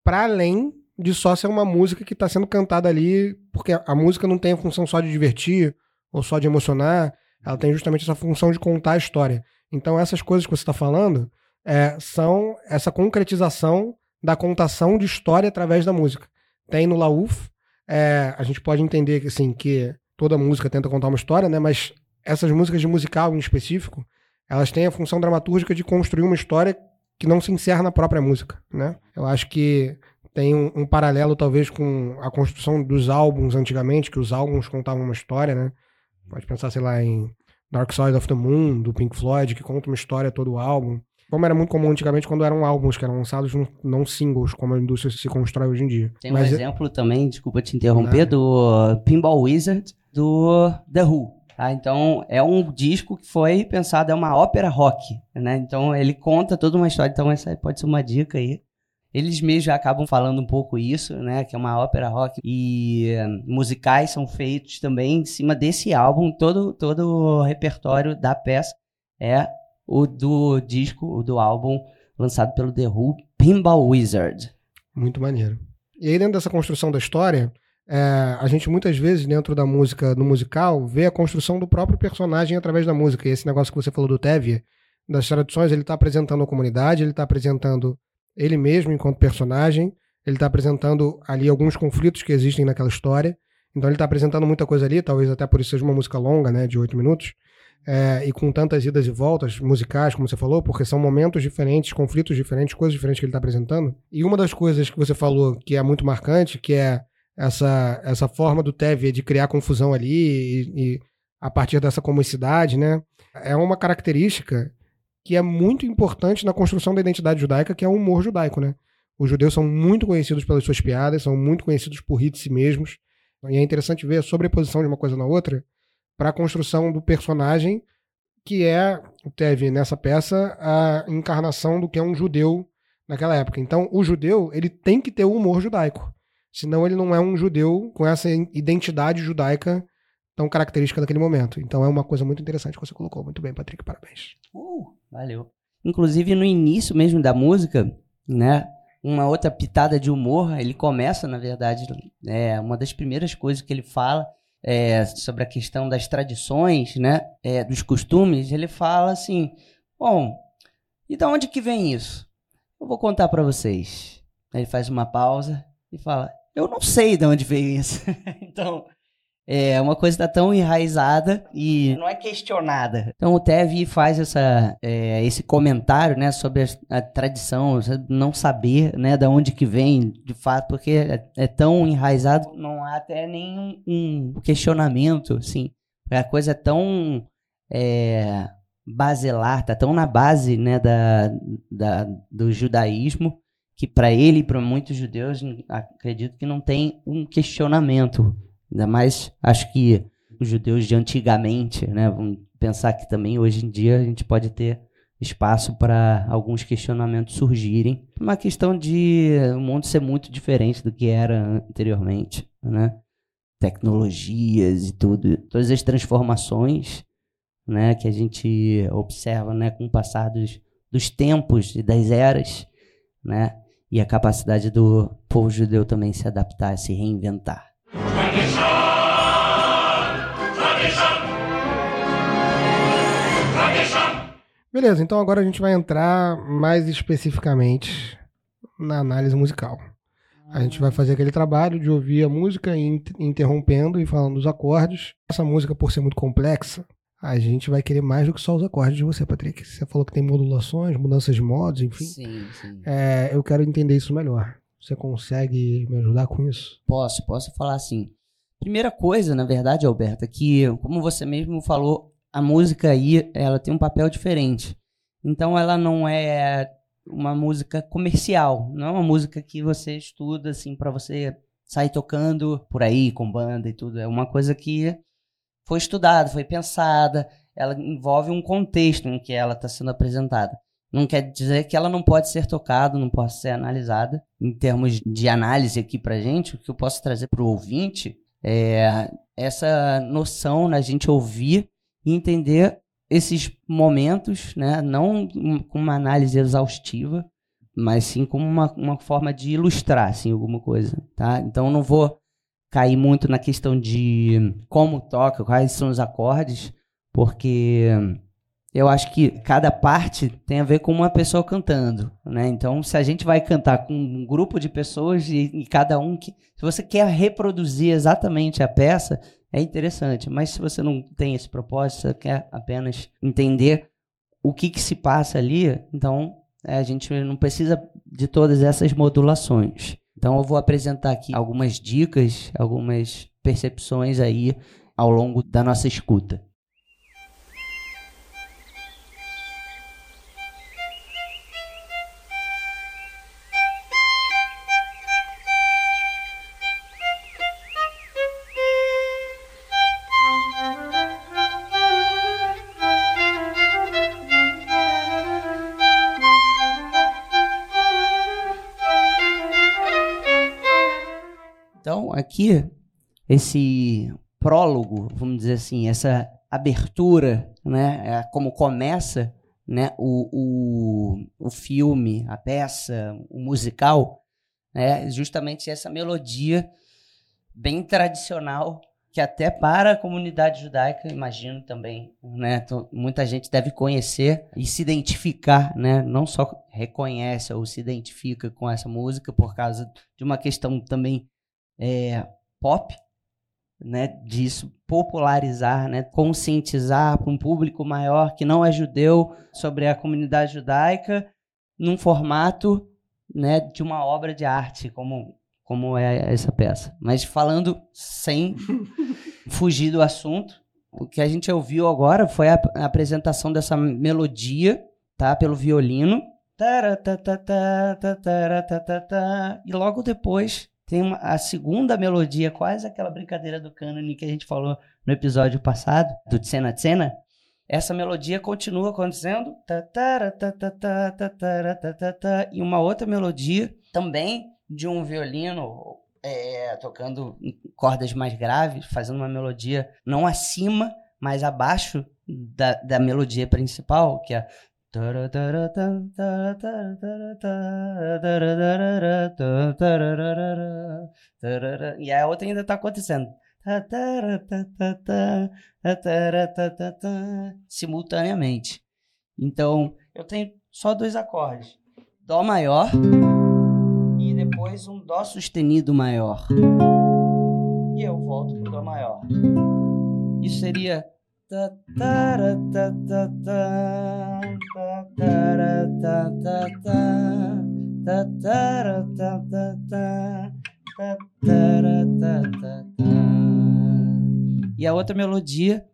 para além de só ser uma música que está sendo cantada ali, porque a música não tem a função só de divertir ou só de emocionar, ela tem justamente essa função de contar a história. Então essas coisas que você está falando é, são essa concretização da contação de história através da música. Tem no Lauf, é, a gente pode entender que assim que toda música tenta contar uma história, né? Mas essas músicas de musical em específico, elas têm a função dramatúrgica de construir uma história que não se encerra na própria música, né? Eu acho que tem um, um, paralelo talvez com a construção dos álbuns antigamente, que os álbuns contavam uma história, né? Pode pensar, sei lá, em Dark Side of the Moon, do Pink Floyd, que conta uma história todo o álbum. Como era muito comum antigamente quando eram álbuns que eram lançados, não singles, como a indústria se constrói hoje em dia. Tem Mas um exemplo também, desculpa te interromper, do Pinball Wizard, do The Who. Tá? Então, é um disco que foi pensado, é uma ópera rock, né? Então, ele conta toda uma história. Então, essa pode ser uma dica aí. Eles mesmos já acabam falando um pouco isso, né? Que é uma ópera rock. E uh, musicais são feitos também em cima desse álbum. Todo, todo o repertório da peça é o do disco, o do álbum lançado pelo The Who, Pinball Wizard. Muito maneiro. E aí, dentro dessa construção da história, é, a gente muitas vezes, dentro da música, no musical, vê a construção do próprio personagem através da música. E esse negócio que você falou do Tevye, das traduções, ele está apresentando a comunidade, ele está apresentando ele mesmo enquanto personagem, ele está apresentando ali alguns conflitos que existem naquela história. Então ele está apresentando muita coisa ali, talvez até por isso seja uma música longa, né, de oito minutos, é, e com tantas idas e voltas musicais, como você falou, porque são momentos diferentes, conflitos diferentes, coisas diferentes que ele está apresentando. E uma das coisas que você falou que é muito marcante, que é essa, essa forma do Tevye de criar confusão ali e, e, a partir dessa comicidade, né? É uma característica que é muito importante na construção da identidade judaica, que é o humor judaico, né? Os judeus são muito conhecidos pelas suas piadas, são muito conhecidos por rir de si mesmos. E é interessante ver a sobreposição de uma coisa na outra para a construção do personagem, que é, teve nessa peça, a encarnação do que é um judeu naquela época. Então, o judeu, ele tem que ter o humor judaico. Senão ele não é um judeu com essa identidade judaica tão característica daquele momento. Então é uma coisa muito interessante que você colocou. Muito bem, Patrick, parabéns. Uh, valeu. Inclusive no início mesmo da música, né? Uma outra pitada de humor, ele começa, na verdade, é uma das primeiras coisas que ele fala é, sobre a questão das tradições, né? É, dos costumes, ele fala assim: Bom, e da onde que vem isso? Eu vou contar para vocês. Ele faz uma pausa e fala: eu não sei de onde veio isso. então, É uma coisa tá tão enraizada e não é questionada. Então o Tev faz essa, é, esse comentário, né, sobre a, a, tradição, não saber, né, da onde que vem, de fato, porque é, é tão enraizado, não há até nenhum um questionamento, assim. A coisa é tão é, basilar, tá tão na base, né, da, da do judaísmo que para ele e para muitos judeus acredito que não tem um questionamento Ainda mais, acho que os judeus de antigamente, né? Vamos pensar que também hoje em dia a gente pode ter espaço para alguns questionamentos surgirem. Uma questão de o mundo ser muito diferente do que era anteriormente, né? Tecnologias e tudo, todas as transformações, né, que a gente observa, né, com o passar dos, dos tempos e das eras, né? E a capacidade do povo judeu também se adaptar, se reinventar. Beleza, então agora a gente vai entrar mais especificamente na análise musical. A gente vai fazer aquele trabalho de ouvir a música interrompendo e falando os acordes. Essa música, por ser muito complexa, a gente vai querer mais do que só os acordes de você, Patrick. Você falou que tem modulações, mudanças de modos, enfim. Sim, sim. É, eu quero entender isso melhor. Você consegue me ajudar com isso? Posso, posso falar assim. Primeira coisa, na verdade, Alberto, é que, como você mesmo falou, a música aí, ela tem um papel diferente. Então ela não é uma música comercial, não é uma música que você estuda assim para você sair tocando por aí com banda e tudo. É uma coisa que foi estudada, foi pensada, ela envolve um contexto em que ela está sendo apresentada. Não quer dizer que ela não pode ser tocada, não pode ser analisada. Em termos de análise aqui pra gente, o que eu posso trazer para o ouvinte é essa noção na gente ouvir e entender esses momentos, né, não com uma análise exaustiva, mas sim como uma, uma forma de ilustrar assim, alguma coisa. Tá? Então não vou cair muito na questão de como toca, quais são os acordes, porque eu acho que cada parte tem a ver com uma pessoa cantando, né? Então, se a gente vai cantar com um grupo de pessoas e, e, cada um que, se você quer reproduzir exatamente a peça, é interessante. Mas se você não tem esse propósito, você quer apenas entender o que, que se passa ali, então é, a gente não precisa de todas essas modulações. Então, eu vou apresentar aqui algumas dicas, algumas percepções aí ao longo da nossa escuta. Esse prólogo, vamos dizer assim, essa abertura, né, é como começa né, o, o, o filme, a peça, o musical, é justamente essa melodia bem tradicional que até para a comunidade judaica, imagino também, né, muita gente deve conhecer e se identificar, né, não só reconhece ou se identifica com essa música por causa de uma questão também é, pop, né, disso popularizar, né, conscientizar para um público maior que não é judeu sobre a comunidade judaica num formato, né, de uma obra de arte como como é essa peça. Mas falando sem fugir do assunto, o que a gente ouviu agora foi a, a apresentação dessa melodia, tá, pelo violino. E logo depois tem uma, a segunda melodia, quase aquela brincadeira do cânone que a gente falou no episódio passado, do Tsena Tsena. Essa melodia continua acontecendo. E uma outra melodia também de um violino é, tocando cordas mais graves, fazendo uma melodia não acima, mas abaixo da, da melodia principal, que é e a outra ainda está acontecendo. Simultaneamente. Então, eu tenho só dois acordes: Dó maior e depois um Dó sustenido maior. e eu volto pro Dó maior. Isso seria. E a outra melodia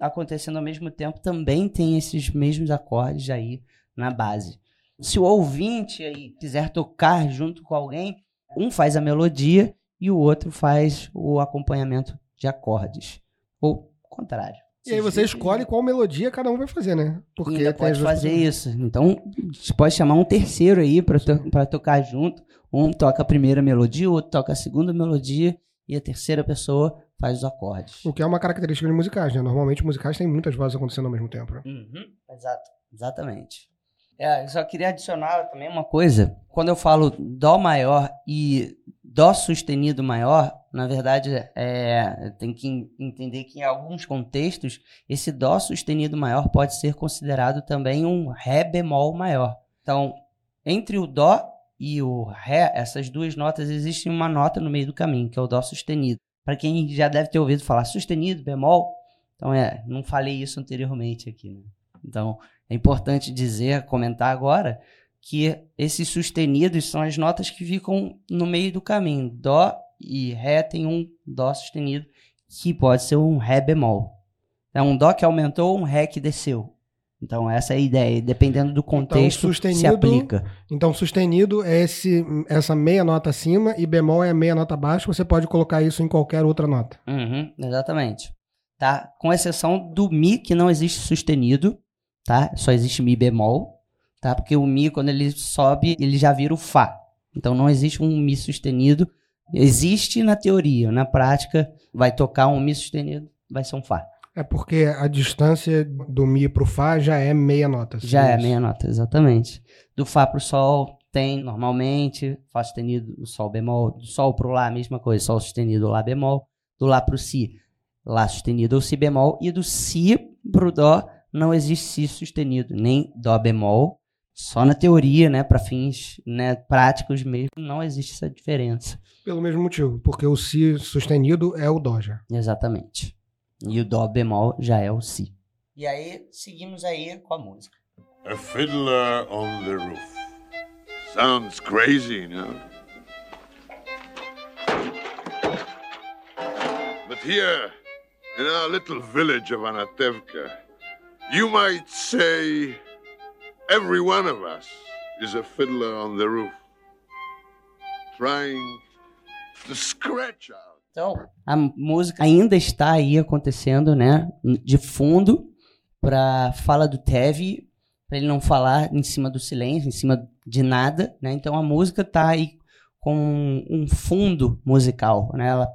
acontecendo ao mesmo tempo também tem esses mesmos acordes aí na base. Se o ouvinte aí quiser tocar junto com alguém, um faz a melodia e o outro faz o acompanhamento de acordes. Ou contrário. E aí você escolhe qual melodia cada um vai fazer, né? Porque ainda pode fazer isso. Então, você pode chamar um terceiro aí para to pra tocar junto. Um toca a primeira melodia, o outro toca a segunda melodia e a terceira pessoa faz os acordes. O que é uma característica de musicais, né? Normalmente musicais têm muitas vozes acontecendo ao mesmo tempo. né? Uhum, exato, exatamente. É, só queria adicionar também uma coisa. Quando eu falo Dó maior e Dó sustenido maior, na verdade, é, tem que en- entender que em alguns contextos, esse Dó sustenido maior pode ser considerado também um Ré bemol maior. Então, entre o Dó e o Ré, essas duas notas, existe uma nota no meio do caminho, que é o Dó sustenido. Para quem já deve ter ouvido falar sustenido, bemol, então é, não falei isso anteriormente aqui, né? Então, é importante dizer, comentar agora, que esses sustenidos são as notas que ficam no meio do caminho. Dó e Ré tem um Dó sustenido, que pode ser um Ré bemol. É um Dó que aumentou ou um Ré que desceu. Então, essa é a ideia. Dependendo do contexto, se sustenido- aplica. Então, sustenido é esse, essa meia nota acima e bemol é a meia nota abaixo. Você pode colocar isso em qualquer outra nota. Uhum, exatamente. Tá? Com exceção do Mi, que não existe sustenido, tá? Só existe Mi bemol, tá? Porque o Mi, quando ele sobe, ele já vira o Fá. Então não existe um Mi sustenido. Existe na teoria, na prática, vai tocar um Mi sustenido, vai ser um Fá. É porque a distância do Mi pro Fá já é meia nota. Já é meia nota, exatamente. Do Fá pro Sol tem normalmente Fá sustenido, do Sol bemol, do Sol pro Lá, a mesma coisa, Sol sustenido, Lá bemol, do Lá pro Si, Lá sustenido ou Si bemol, e do Si pro Dó não existe Si sustenido, nem Dó bemol, só na teoria, né, para fins né, práticos mesmo, não existe essa diferença. Pelo mesmo motivo, porque o Si sustenido é o Dó já. Exatamente. E o Dó bemol já é o Si. E aí, seguimos aí com a música. A fiddler on the roof. Sounds crazy, no? But here, in our little village of Anatevka, you might say every one of us is a fiddler on the roof, trying to scratch out. Então, a música ainda está aí acontecendo, né? De fundo, para fala do Tev, para ele não falar em cima do silêncio, em cima de nada, né? Então a música tá aí com um fundo musical, né? Ela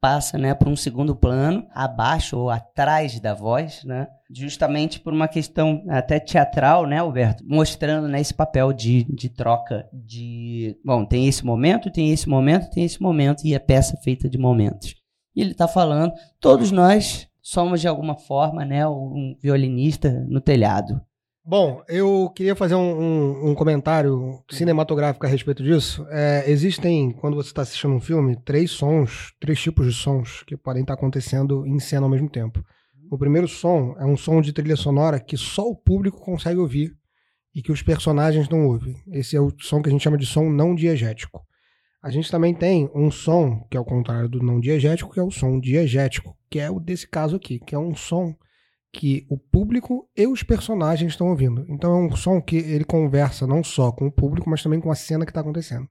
passa, né, para um segundo plano, abaixo ou atrás da voz, né? Justamente por uma questão até teatral, né, Alberto? Mostrando né, esse papel de, de troca de. Bom, tem esse momento, tem esse momento, tem esse momento, e a peça é feita de momentos. E ele está falando, todos nós somos de alguma forma, né, um violinista no telhado. Bom, eu queria fazer um, um- um comentário cinematográfico a respeito disso. É, existem, quando você está assistindo um filme, três sons, três tipos de sons que podem estar acontecendo em cena ao mesmo tempo. O primeiro som é um som de trilha sonora que só o público consegue ouvir e que os personagens não ouvem. Esse é o som que a gente chama de som não diegético. A gente também tem um som, que é o contrário do não diegético, que é o som diegético, que é o desse caso aqui, que é um som que o público e os personagens estão ouvindo. Então é um som que ele conversa não só com o público, mas também com a cena que está acontecendo.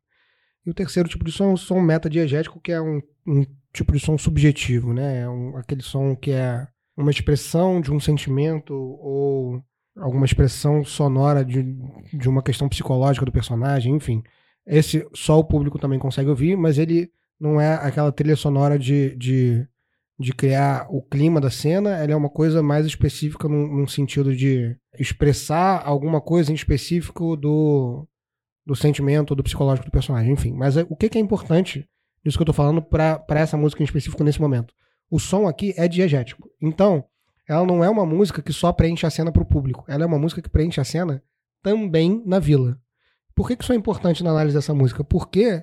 E o terceiro tipo de som é o som metadiegético, que é um, um tipo de som subjetivo, né? É um- aquele som que é uma expressão de um sentimento ou alguma expressão sonora de, de uma questão psicológica do personagem, enfim. Esse só o público também consegue ouvir, mas ele não é aquela trilha sonora de, de de criar o clima da cena, ela é uma coisa mais específica num, num sentido de expressar alguma coisa em específico do, do sentimento, do psicológico do personagem, enfim. Mas é- o que, que é importante disso que eu tô falando pra essa música em específico nesse momento? O som aqui é diegético. Então, ela não é uma música que só preenche a cena pro público. Ela é uma música que preenche a cena também na vila. Por que, que isso é importante na análise dessa música? Porque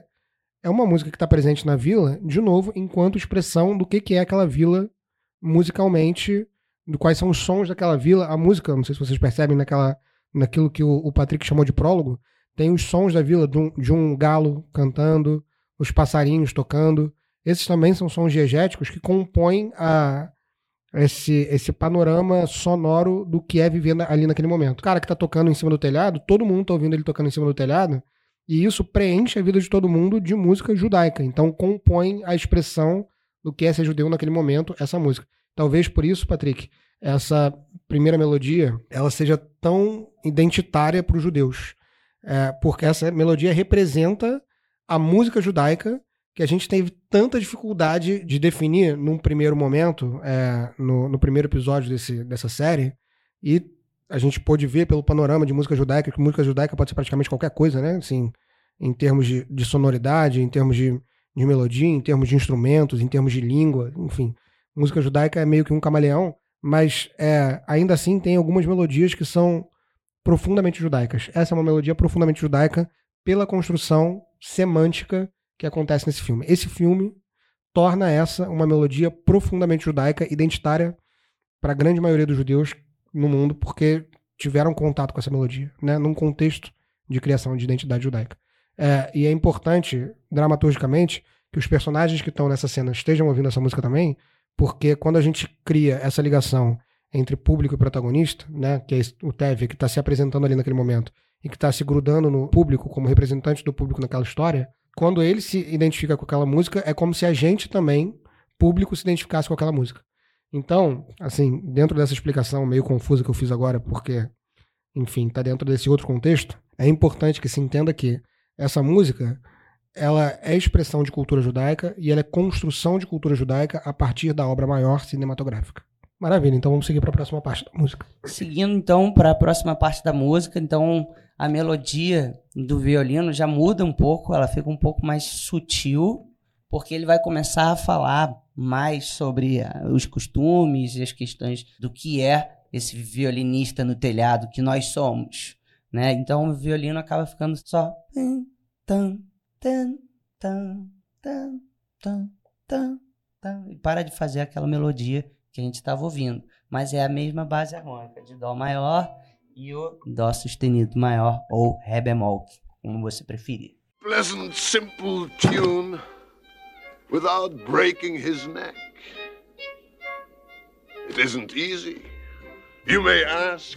é uma música que está presente na vila, de novo, enquanto expressão do que, que é aquela vila musicalmente, do quais são os sons daquela vila. A música, não sei se vocês percebem naquela, naquilo que o, o Patrick chamou de prólogo, tem os sons da vila de um, de um galo cantando, os passarinhos tocando. Esses também são sons diegéticos que compõem a, esse, esse panorama sonoro do que é viver ali naquele momento. O cara que tá tocando em cima do telhado, todo mundo tá ouvindo ele tocando em cima do telhado, e isso preenche a vida de todo mundo de música judaica. Então compõe a expressão do que é ser judeu naquele momento, essa música. Talvez por isso, Patrick, essa primeira melodia, ela seja tão identitária para os judeus. É, porque essa melodia representa a música judaica que a gente teve tanta dificuldade de definir num primeiro momento, é, no, no primeiro episódio desse, dessa série, e a gente pôde ver pelo panorama de música judaica, que música judaica pode ser praticamente qualquer coisa, né? Assim, em termos de, de sonoridade, em termos de, de melodia, em termos de instrumentos, em termos de língua, enfim. Música judaica é meio que um camaleão, mas é, ainda assim tem algumas melodias que são profundamente judaicas. Essa é uma melodia profundamente judaica pela construção semântica que acontece nesse filme. Esse filme torna essa uma melodia profundamente judaica, identitária para a grande maioria dos judeus no mundo, porque tiveram contato com essa melodia, né, num contexto de criação de identidade judaica. É, e é importante, dramaturgicamente, que os personagens que estão nessa cena estejam ouvindo essa música também, porque quando a gente cria essa ligação entre público e protagonista, né, que é o Tevye que está se apresentando ali naquele momento e que está se grudando no público como representante do público naquela história, quando ele se identifica com aquela música, é como se a gente também, público, se identificasse com aquela música. Então, assim, dentro dessa explicação meio confusa que eu fiz agora, porque, enfim, está dentro desse outro contexto, é importante que se entenda que essa música ela é expressão de cultura judaica e ela é construção de cultura judaica a partir da obra maior cinematográfica. Maravilha, então vamos seguir para a próxima parte da música. Seguindo então para a próxima parte da música, então a melodia do violino já muda um pouco, ela fica um pouco mais sutil, porque ele vai começar a falar mais sobre ah, os costumes e as questões do que é esse violinista no telhado que nós somos, né? Então o violino acaba ficando só e para de fazer aquela melodia que a gente estava ouvindo mas é a mesma base harmônica de Dó maior e o Dó sustenido maior ou Ré bemol, como você preferir. Pleasant, simple tune without breaking his neck. It isn't easy. You may ask,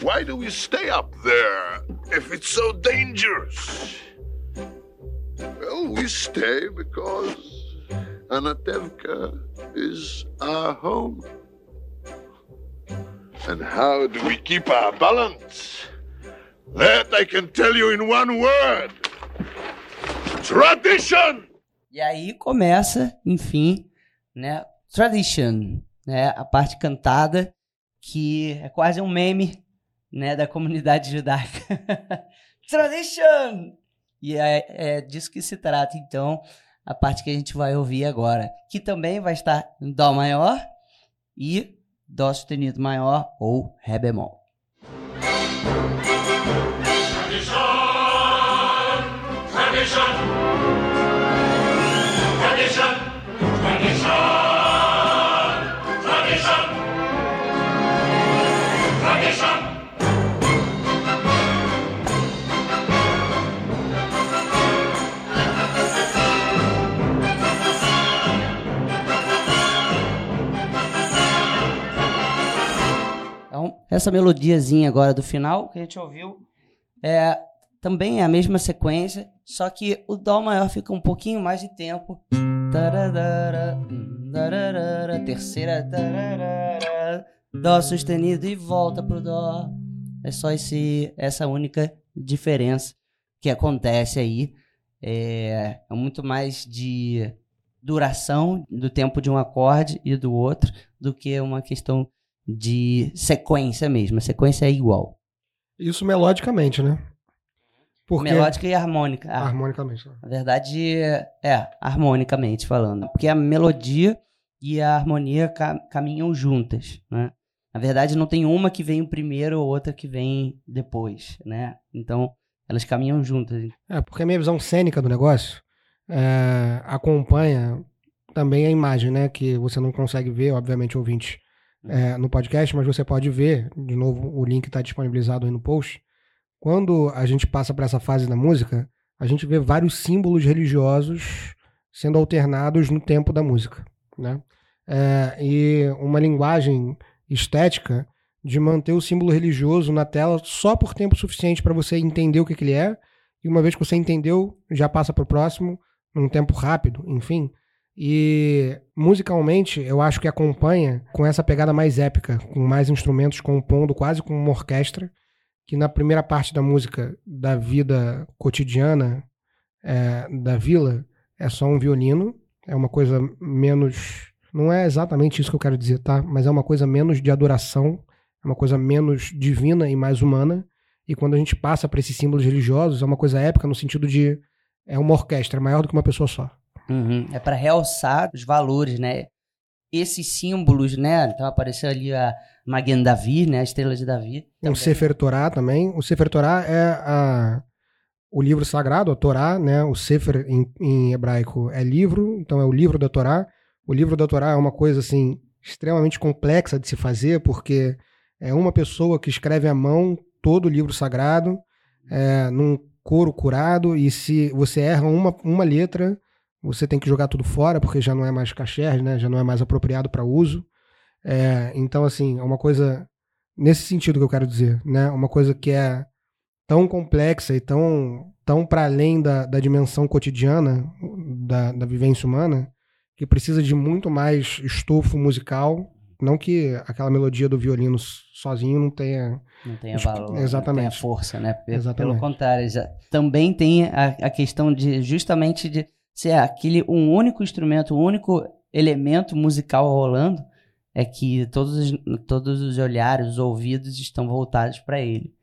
why do we stay up there if it's so dangerous? Well, we stay because Anatevka is our home. And how do we keep our balance? That I can tell you in one word. Tradition! E aí começa, enfim, né, tradition, né, a parte cantada que é quase um meme, né, da comunidade judaica. tradition! E é, é disso que se trata, então, a parte que a gente vai ouvir agora, que também vai estar em dó maior e dó sustenido maior ou ré bemol. Essa melodiazinha agora do final que a gente ouviu é também é a mesma sequência, só que o dó maior fica um pouquinho mais de tempo. Tararara, tararara, terceira tararara, dó sustenido e volta pro dó. É só esse essa única diferença que acontece aí. É, é muito mais de duração do tempo de um acorde e do outro do que uma questão de sequência mesmo. A sequência é igual. Isso melodicamente, né? Porque Melódica e harmônica. Ah, harmonicamente. né? na verdade, é, harmonicamente falando. Porque a melodia e a harmonia ca- caminham juntas, né? Na verdade, não tem uma que vem primeiro ou outra que vem depois, né? Então, elas caminham juntas. É, porque a minha visão cênica do negócio é, acompanha também a imagem, né? Que você não consegue ver, obviamente, ouvinte, é, no podcast, mas você pode ver. De novo, o link está disponibilizado aí no post. Quando a gente passa para essa fase da música, a gente vê vários símbolos religiosos sendo alternados no tempo da música, né? É, e uma linguagem estética de manter o símbolo religioso na tela só por tempo suficiente para você entender o que, que ele é, e uma vez que você entendeu, já passa para o próximo, num tempo rápido, enfim. E musicalmente, eu acho que acompanha com essa pegada mais épica, com mais instrumentos compondo quase como uma orquestra, que na primeira parte da música da vida cotidiana é, da vila é só um violino, é uma coisa menos. Não é exatamente isso que eu quero dizer, tá? Mas é uma coisa menos de adoração, é uma coisa menos divina e mais humana. E quando a gente passa para esses símbolos religiosos, é uma coisa épica no sentido de é uma orquestra, é maior do que uma pessoa só. Uhum. É para realçar os valores, né? Esses símbolos, né? Então apareceu ali a Maguen Davi, né? A estrela de Davi. O Sefer Torah também. O Sefer Torah é a, o livro sagrado, a Torá, né? O Sefer em, em hebraico é livro, então é o livro da Torá. O livro da Torá é uma coisa assim extremamente complexa de se fazer, porque é uma pessoa que escreve à mão todo o livro sagrado, é, num couro curado, e se você erra uma, uma letra, você tem que jogar tudo fora, porque já não é mais caché, né? já não é mais apropriado para uso. É, então, assim, é uma coisa nesse sentido que eu quero dizer, né? Uma coisa que é tão complexa e tão, tão para além da, da dimensão cotidiana da, da vivência humana, que precisa de muito mais estofo musical não que aquela melodia do violino sozinho não tenha. Não tenha valor. Exatamente. Não tenha força, né? Pelo, Exatamente. pelo contrário, já, também tem a, a, questão de justamente de ser aquele um único instrumento, um único elemento musical rolando, é que todos os, todos os olhares, os ouvidos estão voltados para ele.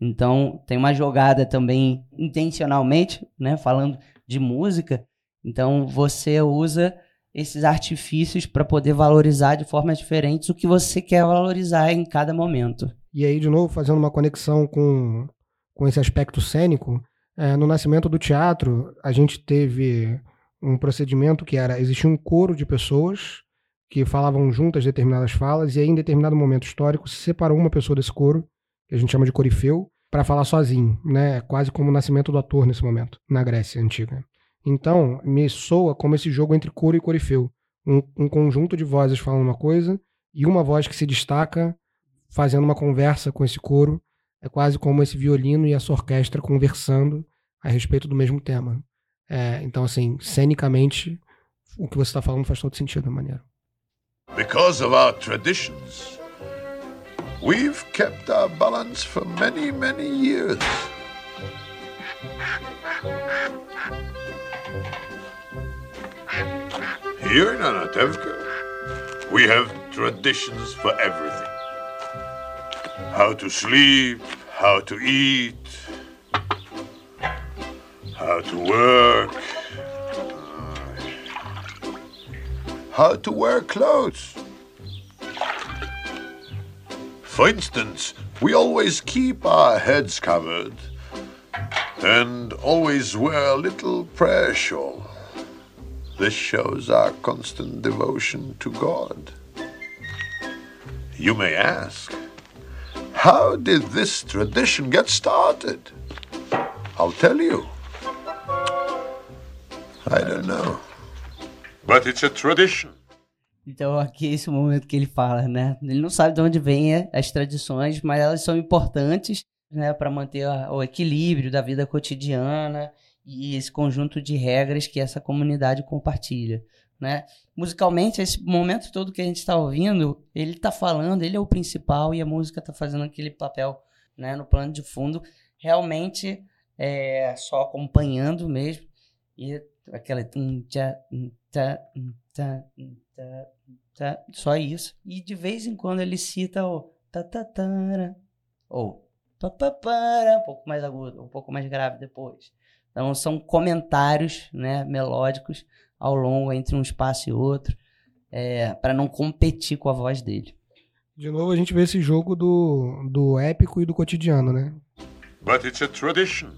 Então, tem uma jogada também intencionalmente, né? Falando de música. Então, você usa esses artifícios para poder valorizar de formas diferentes o que você quer valorizar em cada momento. E aí, de novo, fazendo uma conexão com, com esse aspecto cênico, é, no nascimento do teatro, a gente teve um procedimento que era: existia um coro de pessoas que falavam juntas determinadas falas, e aí, em determinado momento histórico, se separou uma pessoa desse coro, que a gente chama de corifeu, para falar sozinho, né? Quase como o nascimento do ator nesse momento, na Grécia Antiga. Então, me soa como esse jogo entre coro e corifeu. Um, um, conjunto de vozes falando uma coisa e uma voz que se destaca fazendo uma conversa com esse coro. É quase como esse violino e essa orquestra conversando a respeito do mesmo tema. É, então, assim, cenicamente, o que você está falando faz todo sentido da maneira. Because of our traditions, we've kept our balance for many, many years. Here in Anatevka, we have traditions for everything. How to sleep, how to eat, how to work, how to wear clothes. For instance, we always keep our heads covered and always wear a little prayer shawl. This shows our constant devotion to God. You may ask, how did this tradition get started? I'll tell you. I don't know. But it's a tradition. Então aqui é esse momento que ele fala, né? Ele não sabe de onde vêm as tradições, mas elas são importantes, né, para manter o equilíbrio da vida cotidiana e esse conjunto de regras que essa comunidade compartilha. Né? Musicalmente, esse momento todo que a gente está ouvindo, ele está falando, ele é o principal e a música está fazendo aquele papel né, no plano de fundo, realmente é, só acompanhando mesmo. E aquela. Só isso. E de vez em quando ele cita o. Ou. Um pouco mais agudo, um pouco mais grave depois. Então são comentários né, melódicos ao longo entre um espaço e outro, é, para não competir com a voz dele. De novo a gente vê esse jogo do, do épico e do cotidiano, né? But it's a tradition.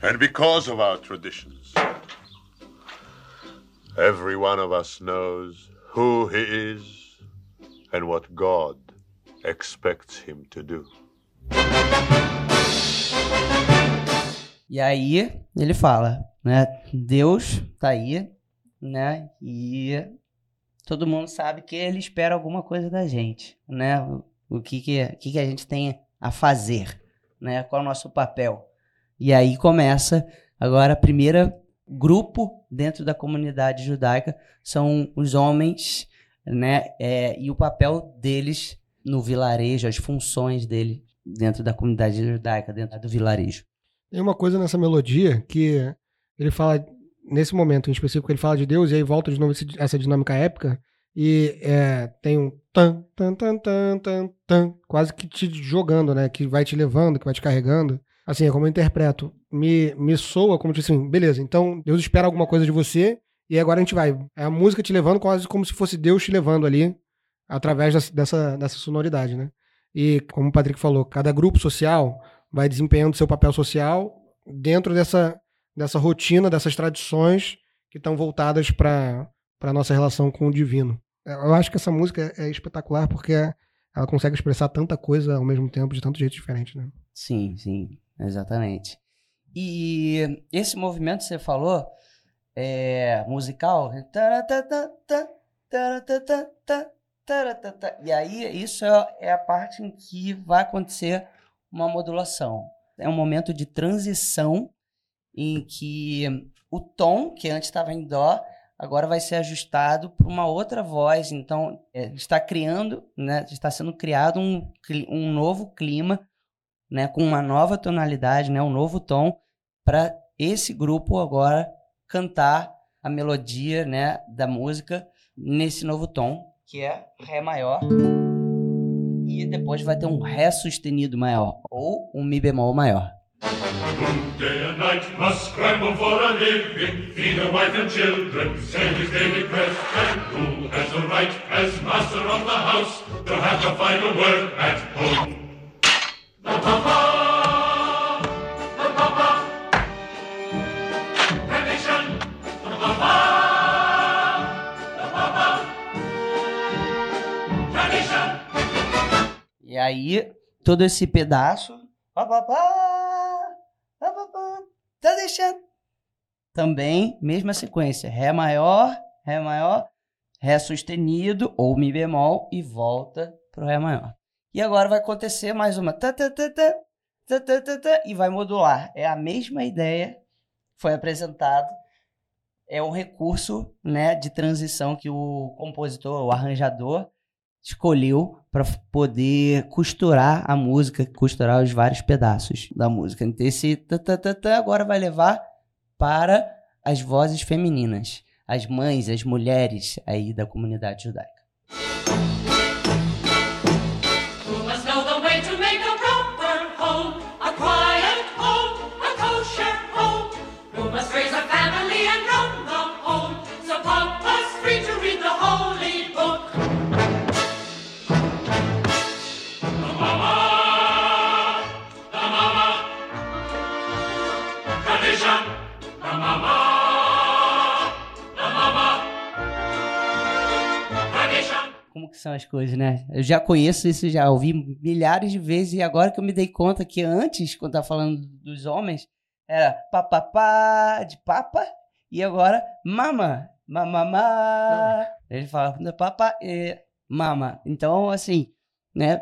And because of our traditions, every one of us knows who he is and what God expects him to do. E aí ele fala, né? Deus tá aí, né? E todo mundo sabe que ele espera alguma coisa da gente, né? O, que que, o que que a gente tem a fazer, né? Qual é o nosso papel? E aí começa agora a primeira grupo dentro da comunidade judaica são os homens, né? É, e o papel deles no vilarejo, as funções dele dentro da comunidade judaica, dentro do vilarejo. Tem uma coisa nessa melodia que ele fala, nesse momento em específico, ele fala de Deus e aí volta de novo esse- essa dinâmica épica e é, tem um tan, tan, tan, tan, tan, tan, quase que te jogando, né? Que vai te levando, que vai te carregando. Assim, é como eu interpreto. Me, me soa como tipo assim, beleza, então Deus espera alguma coisa de você e agora a gente vai. É a música te levando quase como se fosse Deus te levando ali através dessa- dessa, dessa sonoridade, né? E como o Patrick falou, cada grupo social vai desempenhando seu papel social dentro dessa, dessa rotina, dessas tradições que estão voltadas para a nossa relação com o divino. Eu acho que essa música é espetacular porque ela consegue expressar tanta coisa ao mesmo tempo, de tanto jeito diferente, né? Sim, sim, exatamente. E esse movimento que você falou, é musical, taratatata. e aí isso é é a parte em que vai acontecer uma modulação. É um momento de transição em que o tom, que antes estava em dó, agora vai ser ajustado para uma outra voz. Então, é, está criando, né, está sendo criado um, um novo clima né, com uma nova tonalidade, né, um novo tom, para esse grupo agora cantar a melodia né, da música nesse novo tom, que é Ré maior. E depois vai ter um Ré sustenido maior, ou um Mi bemol maior. Day and night must scramble for a living, feed a wife and children, send his daily bread, and who has the right, as master of the house, to have the final word at home? The Papa! E aí, todo esse pedaço. pá, pá, pá, Tá deixando. Também, mesma sequência. Ré maior, Ré maior, Ré sustenido ou Mi bemol e volta pro Ré maior. E agora vai acontecer mais uma. Tá, tá, tá, e vai modular. É a mesma ideia que foi apresentado. É um recurso né, de transição que o compositor, o arranjador, escolheu para poder costurar a música, costurar os vários pedaços da música. Então esse tã agora vai levar para as vozes femininas, as mães, as mulheres aí da comunidade judaica. Que são as coisas, né? Eu já conheço isso, já ouvi milhares de vezes e agora que eu me dei conta que antes, quando tava falando dos homens, era papapá de papa e agora mama, mamamá. Ele fala papa e mama. Então, assim, né?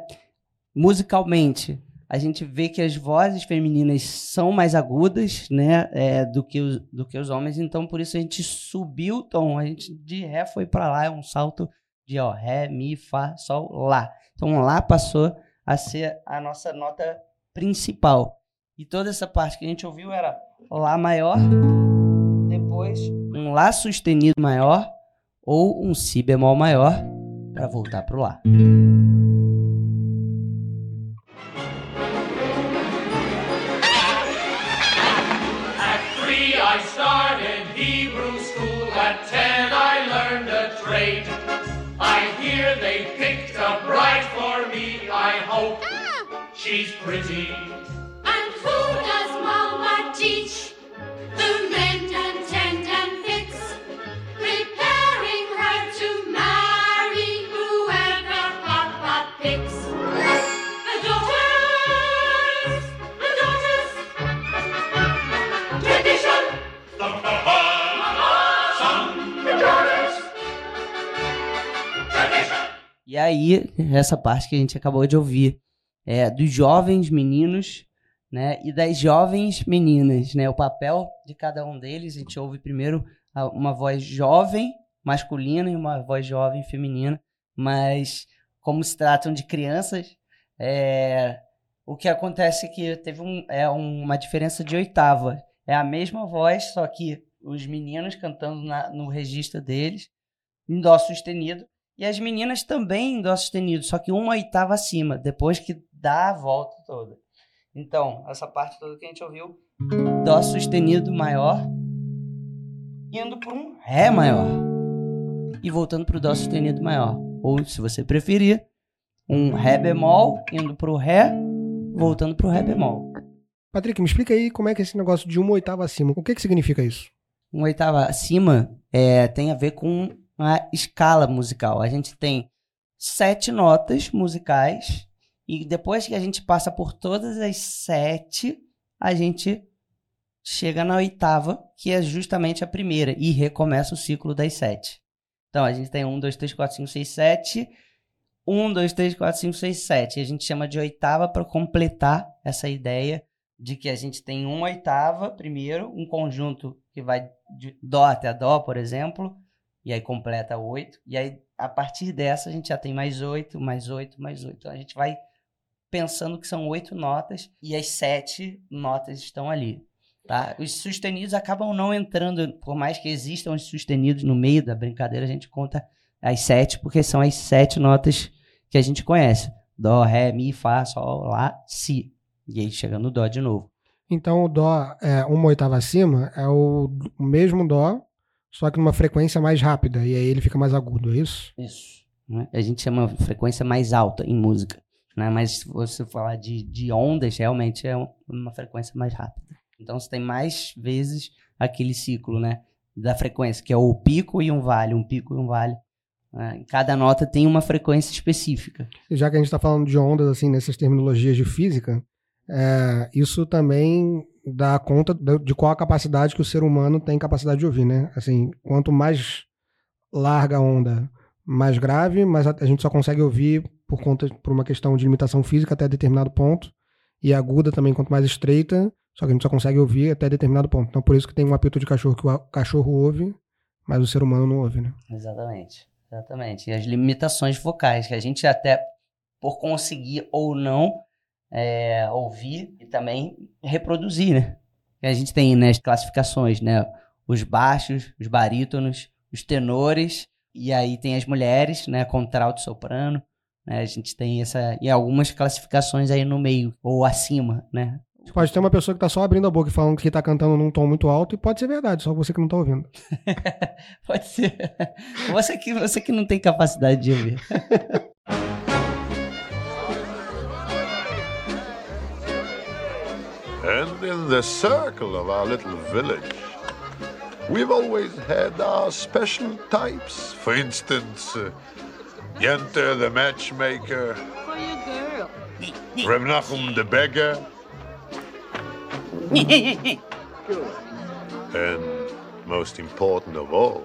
Musicalmente, a gente vê que as vozes femininas são mais agudas, né, é, do, que os, do que os homens. Então, por isso a gente subiu o tom. A gente de ré foi para lá, é um salto de ó, ré, mi, fá, sol, lá. Então, lá passou a ser a nossa nota principal. E toda essa parte que a gente ouviu era lá maior, depois um lá sustenido maior ou um si bemol maior para voltar pro lá. They picked a bride for me. I hope ah! she's pretty. E aí, essa parte que a gente acabou de ouvir, é dos jovens meninos, né, e das jovens meninas, né, o papel de cada um deles, a gente ouve primeiro uma voz jovem masculina e uma voz jovem feminina, mas como se tratam de crianças, é, o que acontece é que teve um, é uma diferença de oitava. É a mesma voz, só que os meninos cantando na- no registro deles, em dó sustenido, e as meninas também em dó sustenido, só que uma oitava acima, depois que dá a volta toda. Então, essa parte toda que a gente ouviu, dó sustenido maior, indo para um ré maior e voltando para o dó sustenido maior. Ou, se você preferir, um ré bemol indo para o ré, voltando para o ré bemol. Patrick, me explica aí como é que é esse negócio de uma oitava acima. O que, que significa isso? um oitava acima é, tem a ver com a escala musical. A gente tem sete notas musicais e depois que a gente passa por todas as sete, a gente chega na oitava, que é justamente a primeira, e recomeça o ciclo das sete. Então a gente tem um, dois, três, quatro, cinco, seis, sete. Um, dois, três, quatro, cinco, seis, sete. A gente chama de oitava para completar essa ideia de que a gente tem uma oitava primeiro, um conjunto que vai de dó até dó, por exemplo, e aí completa oito, e aí a partir dessa a gente já tem mais oito, mais oito, mais oito. Então a gente vai pensando que são oito notas e as sete notas estão ali. Tá? Os sustenidos acabam não entrando, por mais que existam os sustenidos no meio da brincadeira, a gente conta as sete, porque são as sete notas que a gente conhece. Dó, Ré, Mi, Fá, Sol, Lá, Si. E aí chega no Dó de novo. Então o dó é uma oitava acima é o mesmo dó, só que numa frequência mais rápida, e aí ele fica mais agudo, é isso? Isso. né? A gente chama frequência mais alta em música. Né? Mas se você falar de, de ondas, realmente é um- uma frequência mais rápida. Então você tem mais vezes aquele ciclo né? da frequência, que é o pico e um vale, um pico e um vale. né? Cada nota tem uma frequência específica. E já que a gente está falando de ondas, assim, nessas terminologias de física, é, isso também dá conta de qual a capacidade que o ser humano tem capacidade de ouvir, né? Assim, quanto mais larga a onda, mais grave, mas a, gente só consegue ouvir por conta por uma questão de limitação física até determinado ponto, e aguda também quanto mais estreita, só que a gente só consegue ouvir até determinado ponto. Então por isso que tem um apito de cachorro que o cachorro ouve, mas o ser humano não ouve, né? Exatamente. Exatamente. E as limitações vocais, que a gente até, por conseguir ou não é, ouvir e também reproduzir, né? A gente tem né, as classificações, né? Os baixos, os barítonos, os tenores, e aí tem as mulheres, né? Contralto e soprano. Né? A gente tem essa. E algumas classificações aí no meio, ou acima, né? Pode ter uma pessoa que tá só abrindo a boca e falando que tá cantando num tom muito alto, e pode ser verdade, só você que não tá ouvindo. Pode ser. Você que, você que não tem capacidade de ouvir. And in the circle of our little village, we've always had our special types. For instance, uh, Yenter the matchmaker, For your girl. Reb Nachum the beggar, and most important of all,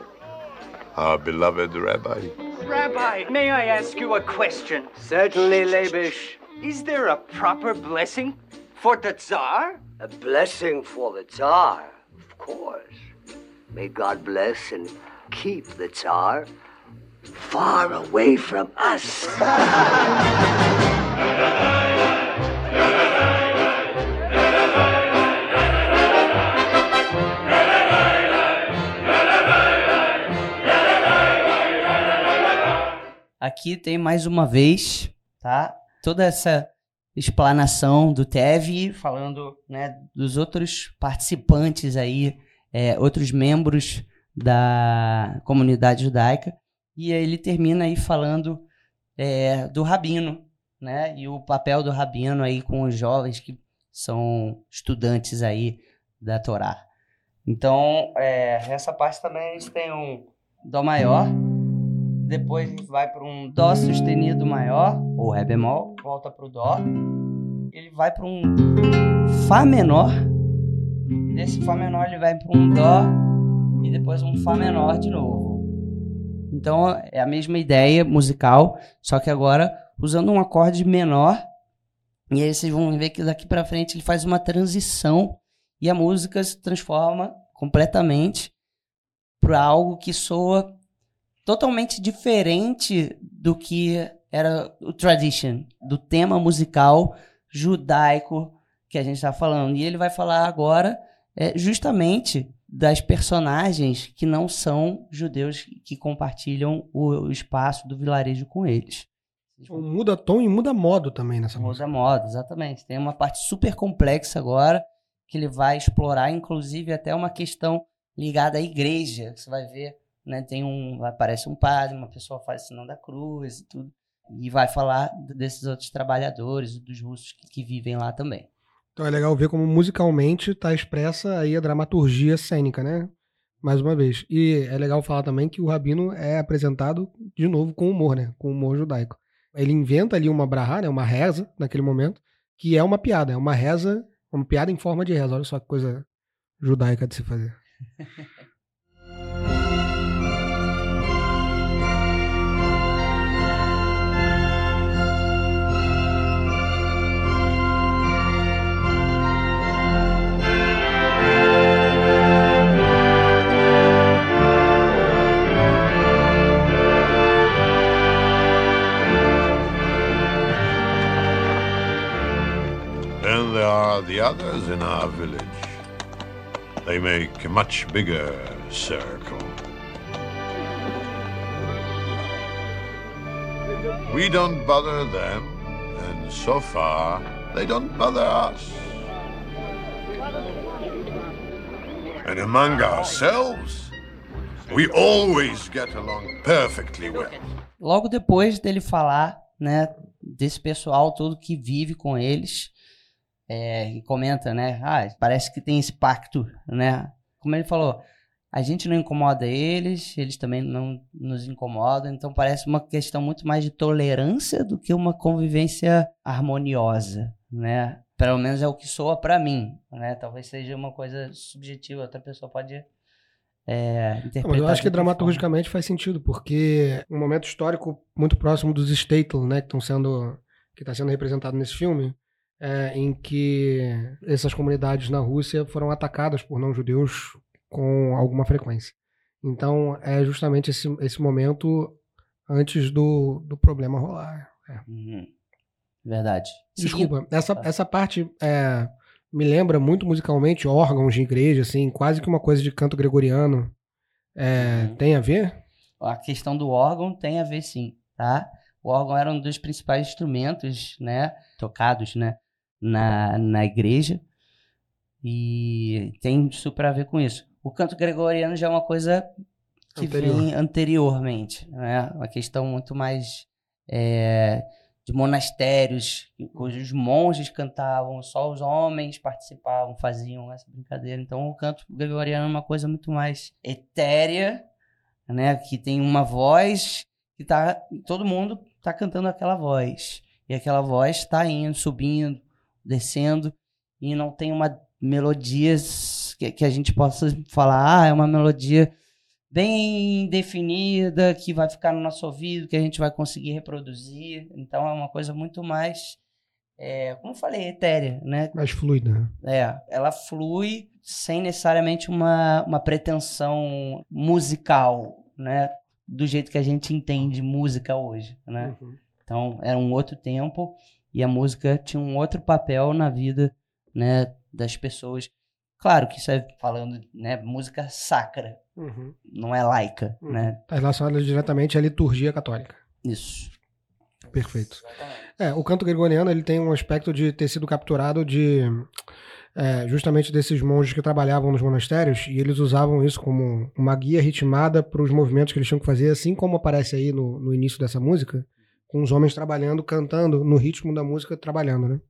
our beloved rabbi. Rabbi, may I ask you a question? Certainly, Labish. Is there a proper blessing for the Tsar? A blessing for the Tsar, of course. May God bless and keep the Tsar far away from us. Aqui tem mais uma vez, tá? Toda essa explanação do Tev, falando né, dos outros participantes aí, é, outros membros da comunidade judaica. E aí ele termina aí falando é, do rabino, né? E o papel do rabino aí com os jovens que são estudantes aí da Torá. Então, é, essa parte também a gente tem um Dó maior, depois gente vai para um Dó sustenido maior, ou Ré bemol, volta para o Dó, ele vai para um Fá menor, desse Fá menor ele vai para um Dó e depois um Fá menor de novo. Então é a mesma ideia musical, só que agora usando um acorde menor. E aí vocês vão ver que daqui pra frente ele faz uma transição e a música se transforma completamente para algo que soa totalmente diferente do que era o tradition, do tema musical judaico que a gente está falando. E ele vai falar agora é, justamente das personagens que não são judeus que compartilham o, espaço do vilarejo com eles. Então, muda tom e muda modo também nessa música. Muda modo, exatamente. Tem uma parte super complexa agora que ele vai explorar, inclusive até uma questão ligada à igreja. Você vai ver, né? Tem um, aparece um padre, uma pessoa faz o sinal da cruz e tudo, e vai falar desses outros trabalhadores, dos russos que, que vivem lá também. Então é legal ver como musicalmente está expressa aí a dramaturgia cênica, né? Mais uma vez. E é legal falar também que o Rabino é apresentado de novo com humor, né? Com humor judaico. Ele inventa ali uma brahá, né? Uma reza naquele momento, que é uma piada, é uma reza, uma piada em forma de reza. Olha só que coisa judaica de se fazer. there are the others in our village. They make a much bigger circle. We don't bother them, and so far, they don't bother us. And among ourselves, we always get along perfectly well. Logo depois dele falar, né, desse pessoal todo que vive com eles, é, e comenta, né, ah, parece que tem esse pacto, né? Como ele falou, a gente não incomoda eles, eles também não nos incomodam, então parece uma questão muito mais de tolerância do que uma convivência harmoniosa, né? Pelo menos é o que soa pra mim, né? Talvez seja uma coisa subjetiva, outra pessoa pode é, interpretar. Não, eu acho que dramaturgicamente faz sentido, porque um momento histórico muito próximo dos Statel, né, que estão sendo que está sendo representado nesse filme, é, em que essas comunidades na Rússia foram atacadas por não-judeus com alguma frequência. Então é justamente esse, esse momento antes do, do problema rolar. É. Uhum. Verdade. Desculpa, essa, essa parte é, me lembra muito musicalmente órgãos de igreja, assim, quase que uma coisa de canto gregoriano. É, Uhum. Tem a ver? A questão do órgão tem a ver sim, tá? O órgão era um dos principais instrumentos, né, tocados, né, na, na igreja e tem super a ver com isso. O canto gregoriano já é uma coisa que Anterior. vem anteriormente, né? Uma questão muito mais é, de monastérios, cujos monges cantavam, só os homens participavam, faziam essa brincadeira. Então o canto gregoriano é uma coisa muito mais etérea, né? Que tem uma voz que tá todo mundo tá cantando aquela voz e aquela voz está indo, subindo, descendo e não tem uma melodia que, que a gente possa falar, ah, é uma melodia bem definida que vai ficar no nosso ouvido, que a gente vai conseguir reproduzir. Então é uma coisa muito mais, é, como eu falei, etérea, né? Mais fluida. né? É, ela flui sem necessariamente uma, uma pretensão musical, né? Do jeito que a gente entende música hoje, né? Então, era um outro tempo e a música tinha um outro papel na vida, né, das pessoas. Claro que isso é falando, né, música sacra, Uhum. não é laica, né? Está relacionada diretamente à liturgia católica. Isso. Perfeito. É, o canto gregoriano ele tem um aspecto de ter sido capturado de é, justamente desses monges que trabalhavam nos monastérios e eles usavam isso como uma guia ritmada para os movimentos que eles tinham que fazer, assim como aparece aí no, no início dessa música, com os homens trabalhando, cantando no ritmo da música, trabalhando, né?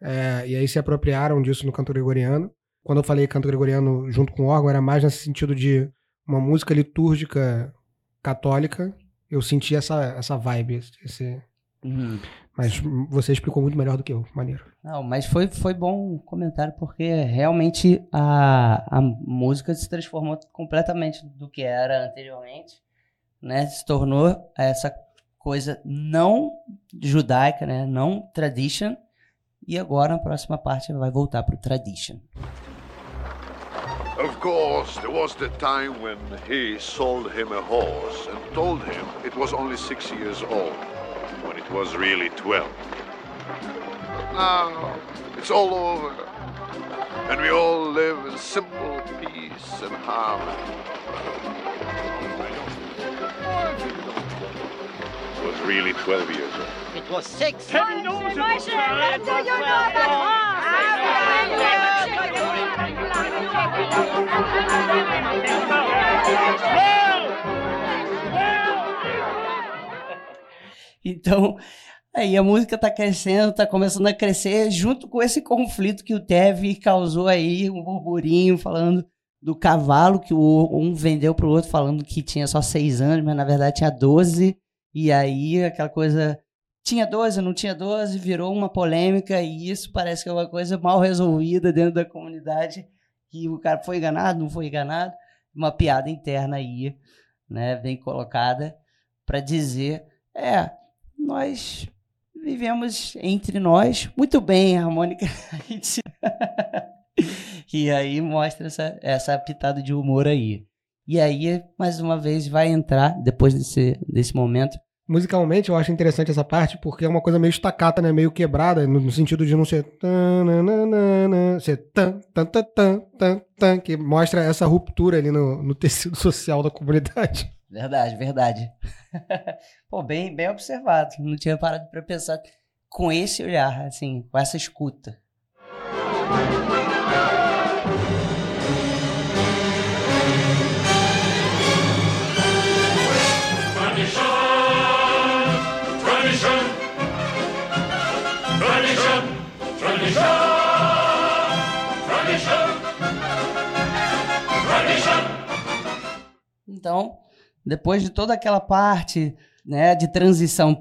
É, e aí se apropriaram disso no canto gregoriano. Quando eu falei canto gregoriano junto com órgão, era mais nesse sentido de uma música litúrgica católica. Eu senti essa, essa vibe, esse, Uhum. mas você explicou muito melhor do que eu, maneiro. Não, mas foi, foi bom o comentário, porque realmente a, a música se transformou completamente do que era anteriormente né, se tornou essa coisa não judaica, né, não tradition, e agora na próxima parte vai voltar pro tradition. Of course, there was the time when he sold him a horse and told him it was only six years old, when it was really 12. But now, it's all over, and we all live in simple peace and harmony. It was really 12 years old. It was six. Então, aí a música tá crescendo, tá começando a crescer junto com esse conflito que o Tev causou aí, um burburinho falando do cavalo que o um vendeu pro outro falando que tinha só seis anos, mas na verdade tinha 12. E aí aquela coisa tinha 12, não tinha 12, virou uma polêmica e isso parece que é uma coisa mal resolvida dentro da comunidade. Que o cara foi enganado, não foi enganado. Uma piada interna aí, né, bem colocada para dizer, é, nós vivemos entre nós muito bem, harmônica. E aí mostra essa, essa pitada de humor aí. E aí, mais uma vez, vai entrar, depois desse, desse momento, Musicalmente, eu acho interessante essa parte porque é uma coisa meio estacata, né? Meio quebrada, no, sentido de não ser. Ser tan, tan, tan, tan, tan, tan, que mostra essa ruptura ali no, no tecido social da comunidade. Verdade, verdade. Pô, bem, bem observado. Não tinha parado pra pensar com esse olhar, assim, com essa escuta. Então, depois de toda aquela parte, né, de transição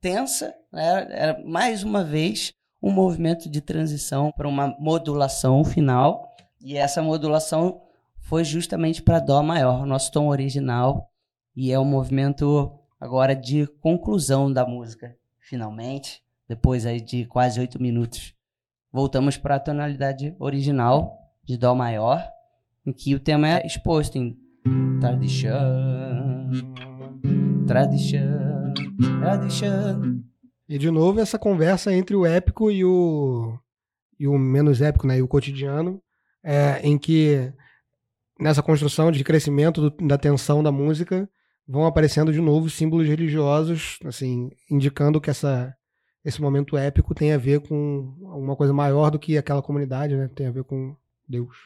tensa, né, era mais uma vez um movimento de transição para uma modulação final, e essa modulação foi justamente para dó maior, o nosso tom original, e é um movimento agora de conclusão da música, finalmente, depois aí de quase oito minutos. Voltamos para a tonalidade original de dó maior, em que o tema é exposto em tradition, tradition, tradition. E de novo, essa conversa entre o épico e o, e o menos épico, né? E o cotidiano, é, em que nessa construção de crescimento do- da tensão da música vão aparecendo de novo símbolos religiosos, assim, indicando que essa, esse momento épico tem a ver com uma coisa maior do que aquela comunidade, né? Tem a ver com Deus.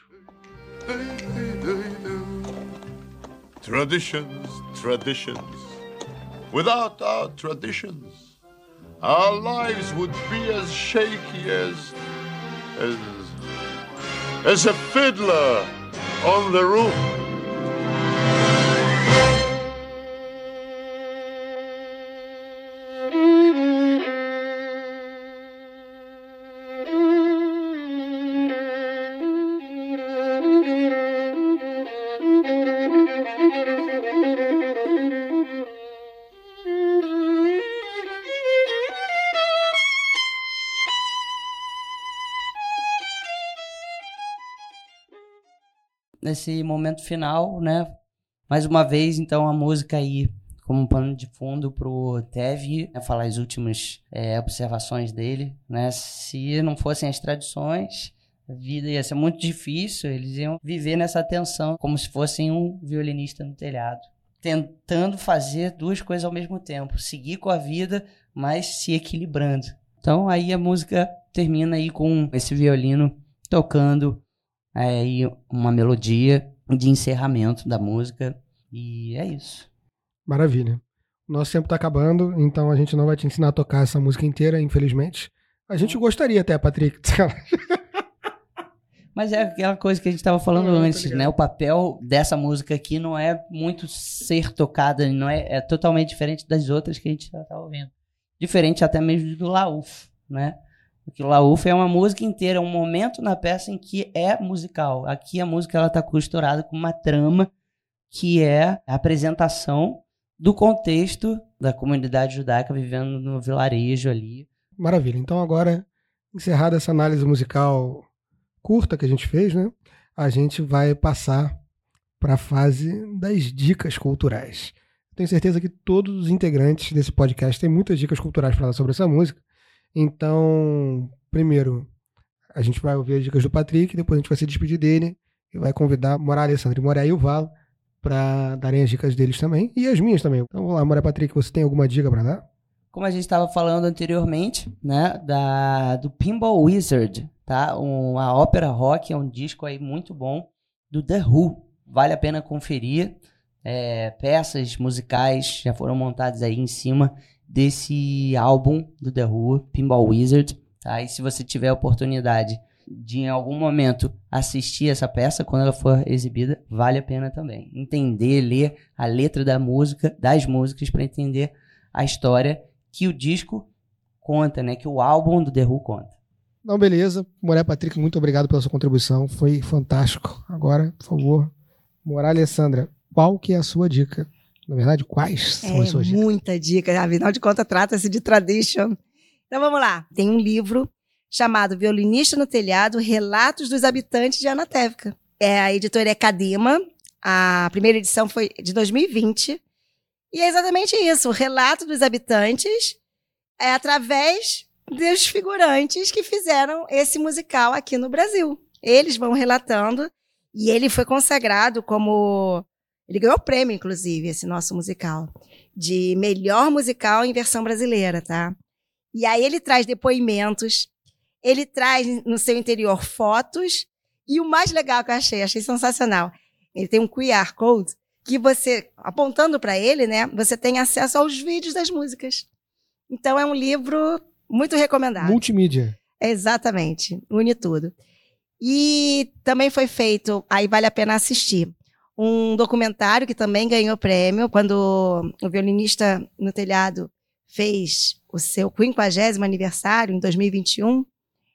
Traditions, traditions. Without our traditions, our lives would be as shaky as. as. as a fiddler on the roof. Nesse momento final, né? Mais uma vez, então, a música aí como um pano de fundo pro Tev né, falar as últimas é, observações dele, né? Se não fossem as tradições, a vida ia ser muito difícil, eles iam viver nessa tensão, como se fossem um violinista no telhado, tentando fazer duas coisas ao mesmo tempo, seguir com a vida, mas se equilibrando. Então aí a música termina aí com esse violino tocando aí uma melodia de encerramento da música e é isso. Maravilha. Nosso tempo tá acabando, então a gente não vai te ensinar a tocar essa música inteira, infelizmente. A gente gostaria até, Patrick. Mas é aquela coisa que a gente estava falando Não, antes, né? O papel dessa música aqui não é muito ser tocada, não é, é totalmente diferente das outras que a gente já estava ouvindo. Diferente até mesmo do Lauf, né? Porque o Laúfa é uma música inteira, é um momento na peça em que é musical. Aqui a música ela tá costurada com uma trama que é a apresentação do contexto da comunidade judaica vivendo no vilarejo ali. Maravilha. Então agora, encerrada essa análise musical curta que a gente fez, né? A gente vai passar para a fase das dicas culturais. Tenho certeza que todos os integrantes desse podcast têm muitas dicas culturais para dar sobre essa música. Então, primeiro, a gente vai ouvir as dicas do Patrick, depois a gente vai se despedir dele e vai convidar Morá Alessandro e Moré e o Valo para darem as dicas deles também e as minhas também. Então, vamos lá, Moré Patrick, você tem alguma dica para dar? Como a gente estava falando anteriormente, né, da, do Pinball Wizard, tá? Uma ópera rock, é um disco aí muito bom do The Who. Vale a pena conferir. É, peças musicais já foram montadas aí em cima desse álbum do The Who, Pinball Wizard. Tá? E se você tiver a oportunidade de em algum momento assistir essa peça quando ela for exibida, vale a pena também. Entender, ler a letra da música, das músicas para entender a história que o disco conta, né, que o álbum do The Who conta. Não, beleza. Moré Patrick, muito obrigado pela sua contribuição. Foi fantástico. Agora, por favor, Moré Alessandra, qual que é a sua dica? Na verdade, quais são É, as suas dicas? muita dica. Afinal de contas, trata-se de tradition. Então vamos lá. Tem um livro chamado Violinista no Telhado, Relatos dos Habitantes de Anatevka. É, a editora é Cadima. A primeira edição foi de 2020. E é exatamente isso. O relato dos habitantes é através dos figurantes que fizeram esse musical aqui no Brasil. Eles vão relatando. E ele foi consagrado como ele ganhou o prêmio, inclusive, esse nosso musical, de melhor musical em versão brasileira, tá? E aí ele traz depoimentos, ele traz no seu interior fotos, e o mais legal que eu achei, achei sensacional, ele tem um QR Code que você, apontando para ele, né, você tem acesso aos vídeos das músicas. Então é um livro muito recomendado. Multimídia. Exatamente, une tudo. E também foi feito, aí vale a pena assistir, um documentário que também ganhou prêmio quando o violinista no telhado fez o seu 50 aniversário em 2021.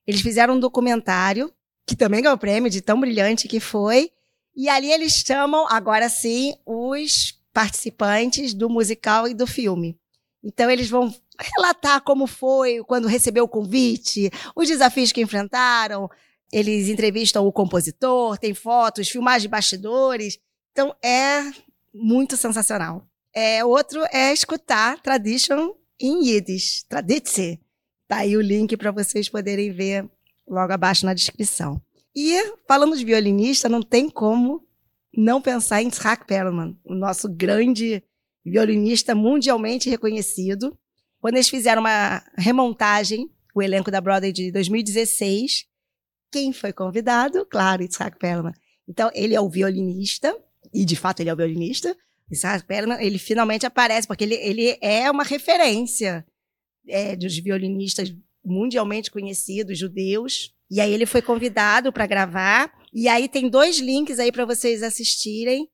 Eles fizeram um documentário que também ganhou prêmio de tão brilhante que foi. E ali eles chamam, agora sim, os participantes do musical e do filme. Então eles vão relatar como foi quando recebeu o convite, os desafios que enfrentaram. Eles entrevistam o compositor, tem fotos, filmagens de bastidores. Então é muito sensacional. É, outro é escutar Tradition em Yiddish, Traditze. Tá aí o link para vocês poderem ver logo abaixo na descrição. E falando de violinista, não tem como não pensar em Itzhak Perlman, o nosso grande violinista mundialmente reconhecido. Quando eles fizeram uma remontagem, o elenco da Broadway de 2016, quem foi convidado? Claro, Itzhak Perlman. Então, ele é o violinista, e de fato ele é o violinista. Ele finalmente aparece, porque ele, ele é uma referência é, dos violinistas mundialmente conhecidos, judeus. E aí ele foi convidado para gravar. E aí tem dois links aí para vocês assistirem,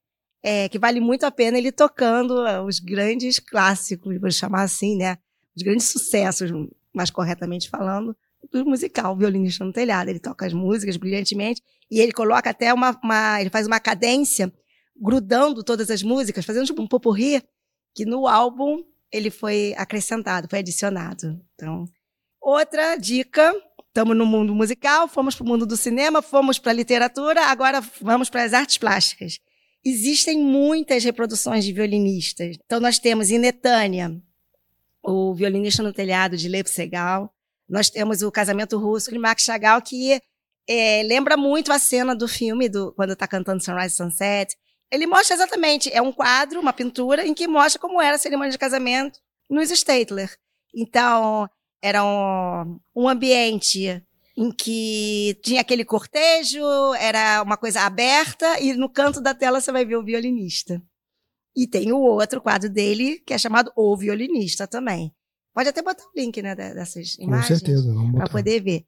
é, que vale muito a pena ele tocando ah, os grandes clássicos, vou chamar assim, né? Os grandes sucessos, mais corretamente falando, do musical Violinista no Telhado. Ele toca as músicas brilhantemente e ele coloca até uma, uma ele faz uma cadência grudando todas as músicas, fazendo tipo um popurri, que no álbum ele foi acrescentado, foi adicionado. Então, outra dica, estamos no mundo musical, fomos para o mundo do cinema, fomos para a literatura, agora vamos para as artes plásticas. Existem muitas reproduções de violinistas. Então, nós temos em Netânia o violinista no telhado de Lev Segal. Nós temos o casamento russo de Max Chagall, que é, lembra muito a cena do filme, do, quando está cantando Sunrise Sunset. Ele mostra exatamente, é um quadro, uma pintura, em que mostra como era a cerimônia de casamento nos Statler. Então, era um, um ambiente em que tinha aquele cortejo, era uma coisa aberta, e no canto da tela você vai ver o violinista. E tem o outro quadro dele, que é chamado O Violinista também. Pode até botar o link, né, de- dessas Com imagens. certeza, vamos Para botar. poder ver.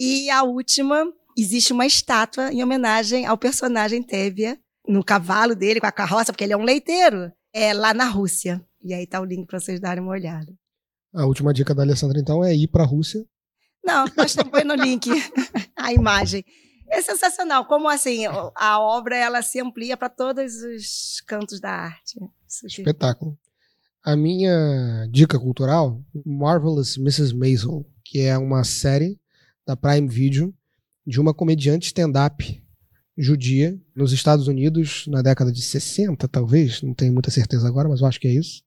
E a última, existe uma estátua em homenagem ao personagem Tevia, no cavalo dele, com a carroça, porque ele é um leiteiro, é lá na Rússia. E aí tá o link para vocês darem uma olhada. A última dica da Alessandra, então, é ir para a Rússia. Não, nós põe no link a imagem. É sensacional. Como assim, a obra ela se amplia para todos os cantos da arte. Espetáculo. A minha dica cultural, Marvelous Mrs. Maisel, que é uma série da Prime Video de uma comediante stand-up judia nos Estados Unidos na década de 60, talvez, não tenho muita certeza agora, mas eu acho que é isso,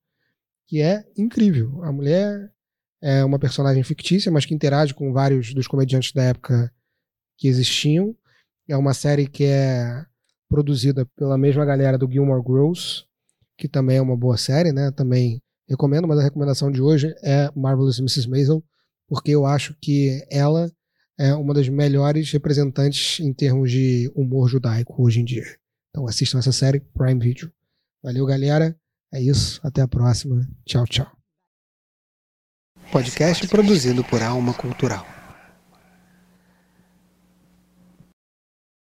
que é incrível. A mulher é uma personagem fictícia, mas que interage com vários dos comediantes da época que existiam. É uma série que é produzida pela mesma galera do Gilmore Girls, que também é uma boa série, né? Também recomendo, mas a recomendação de hoje é Marvelous Mrs. Maisel, porque eu acho que ela é uma das melhores representantes em termos de humor judaico hoje em dia. Então assistam essa série Prime Video. Valeu, galera. É isso. Até a próxima. Tchau, tchau. Podcast produzido por Alma Cultural.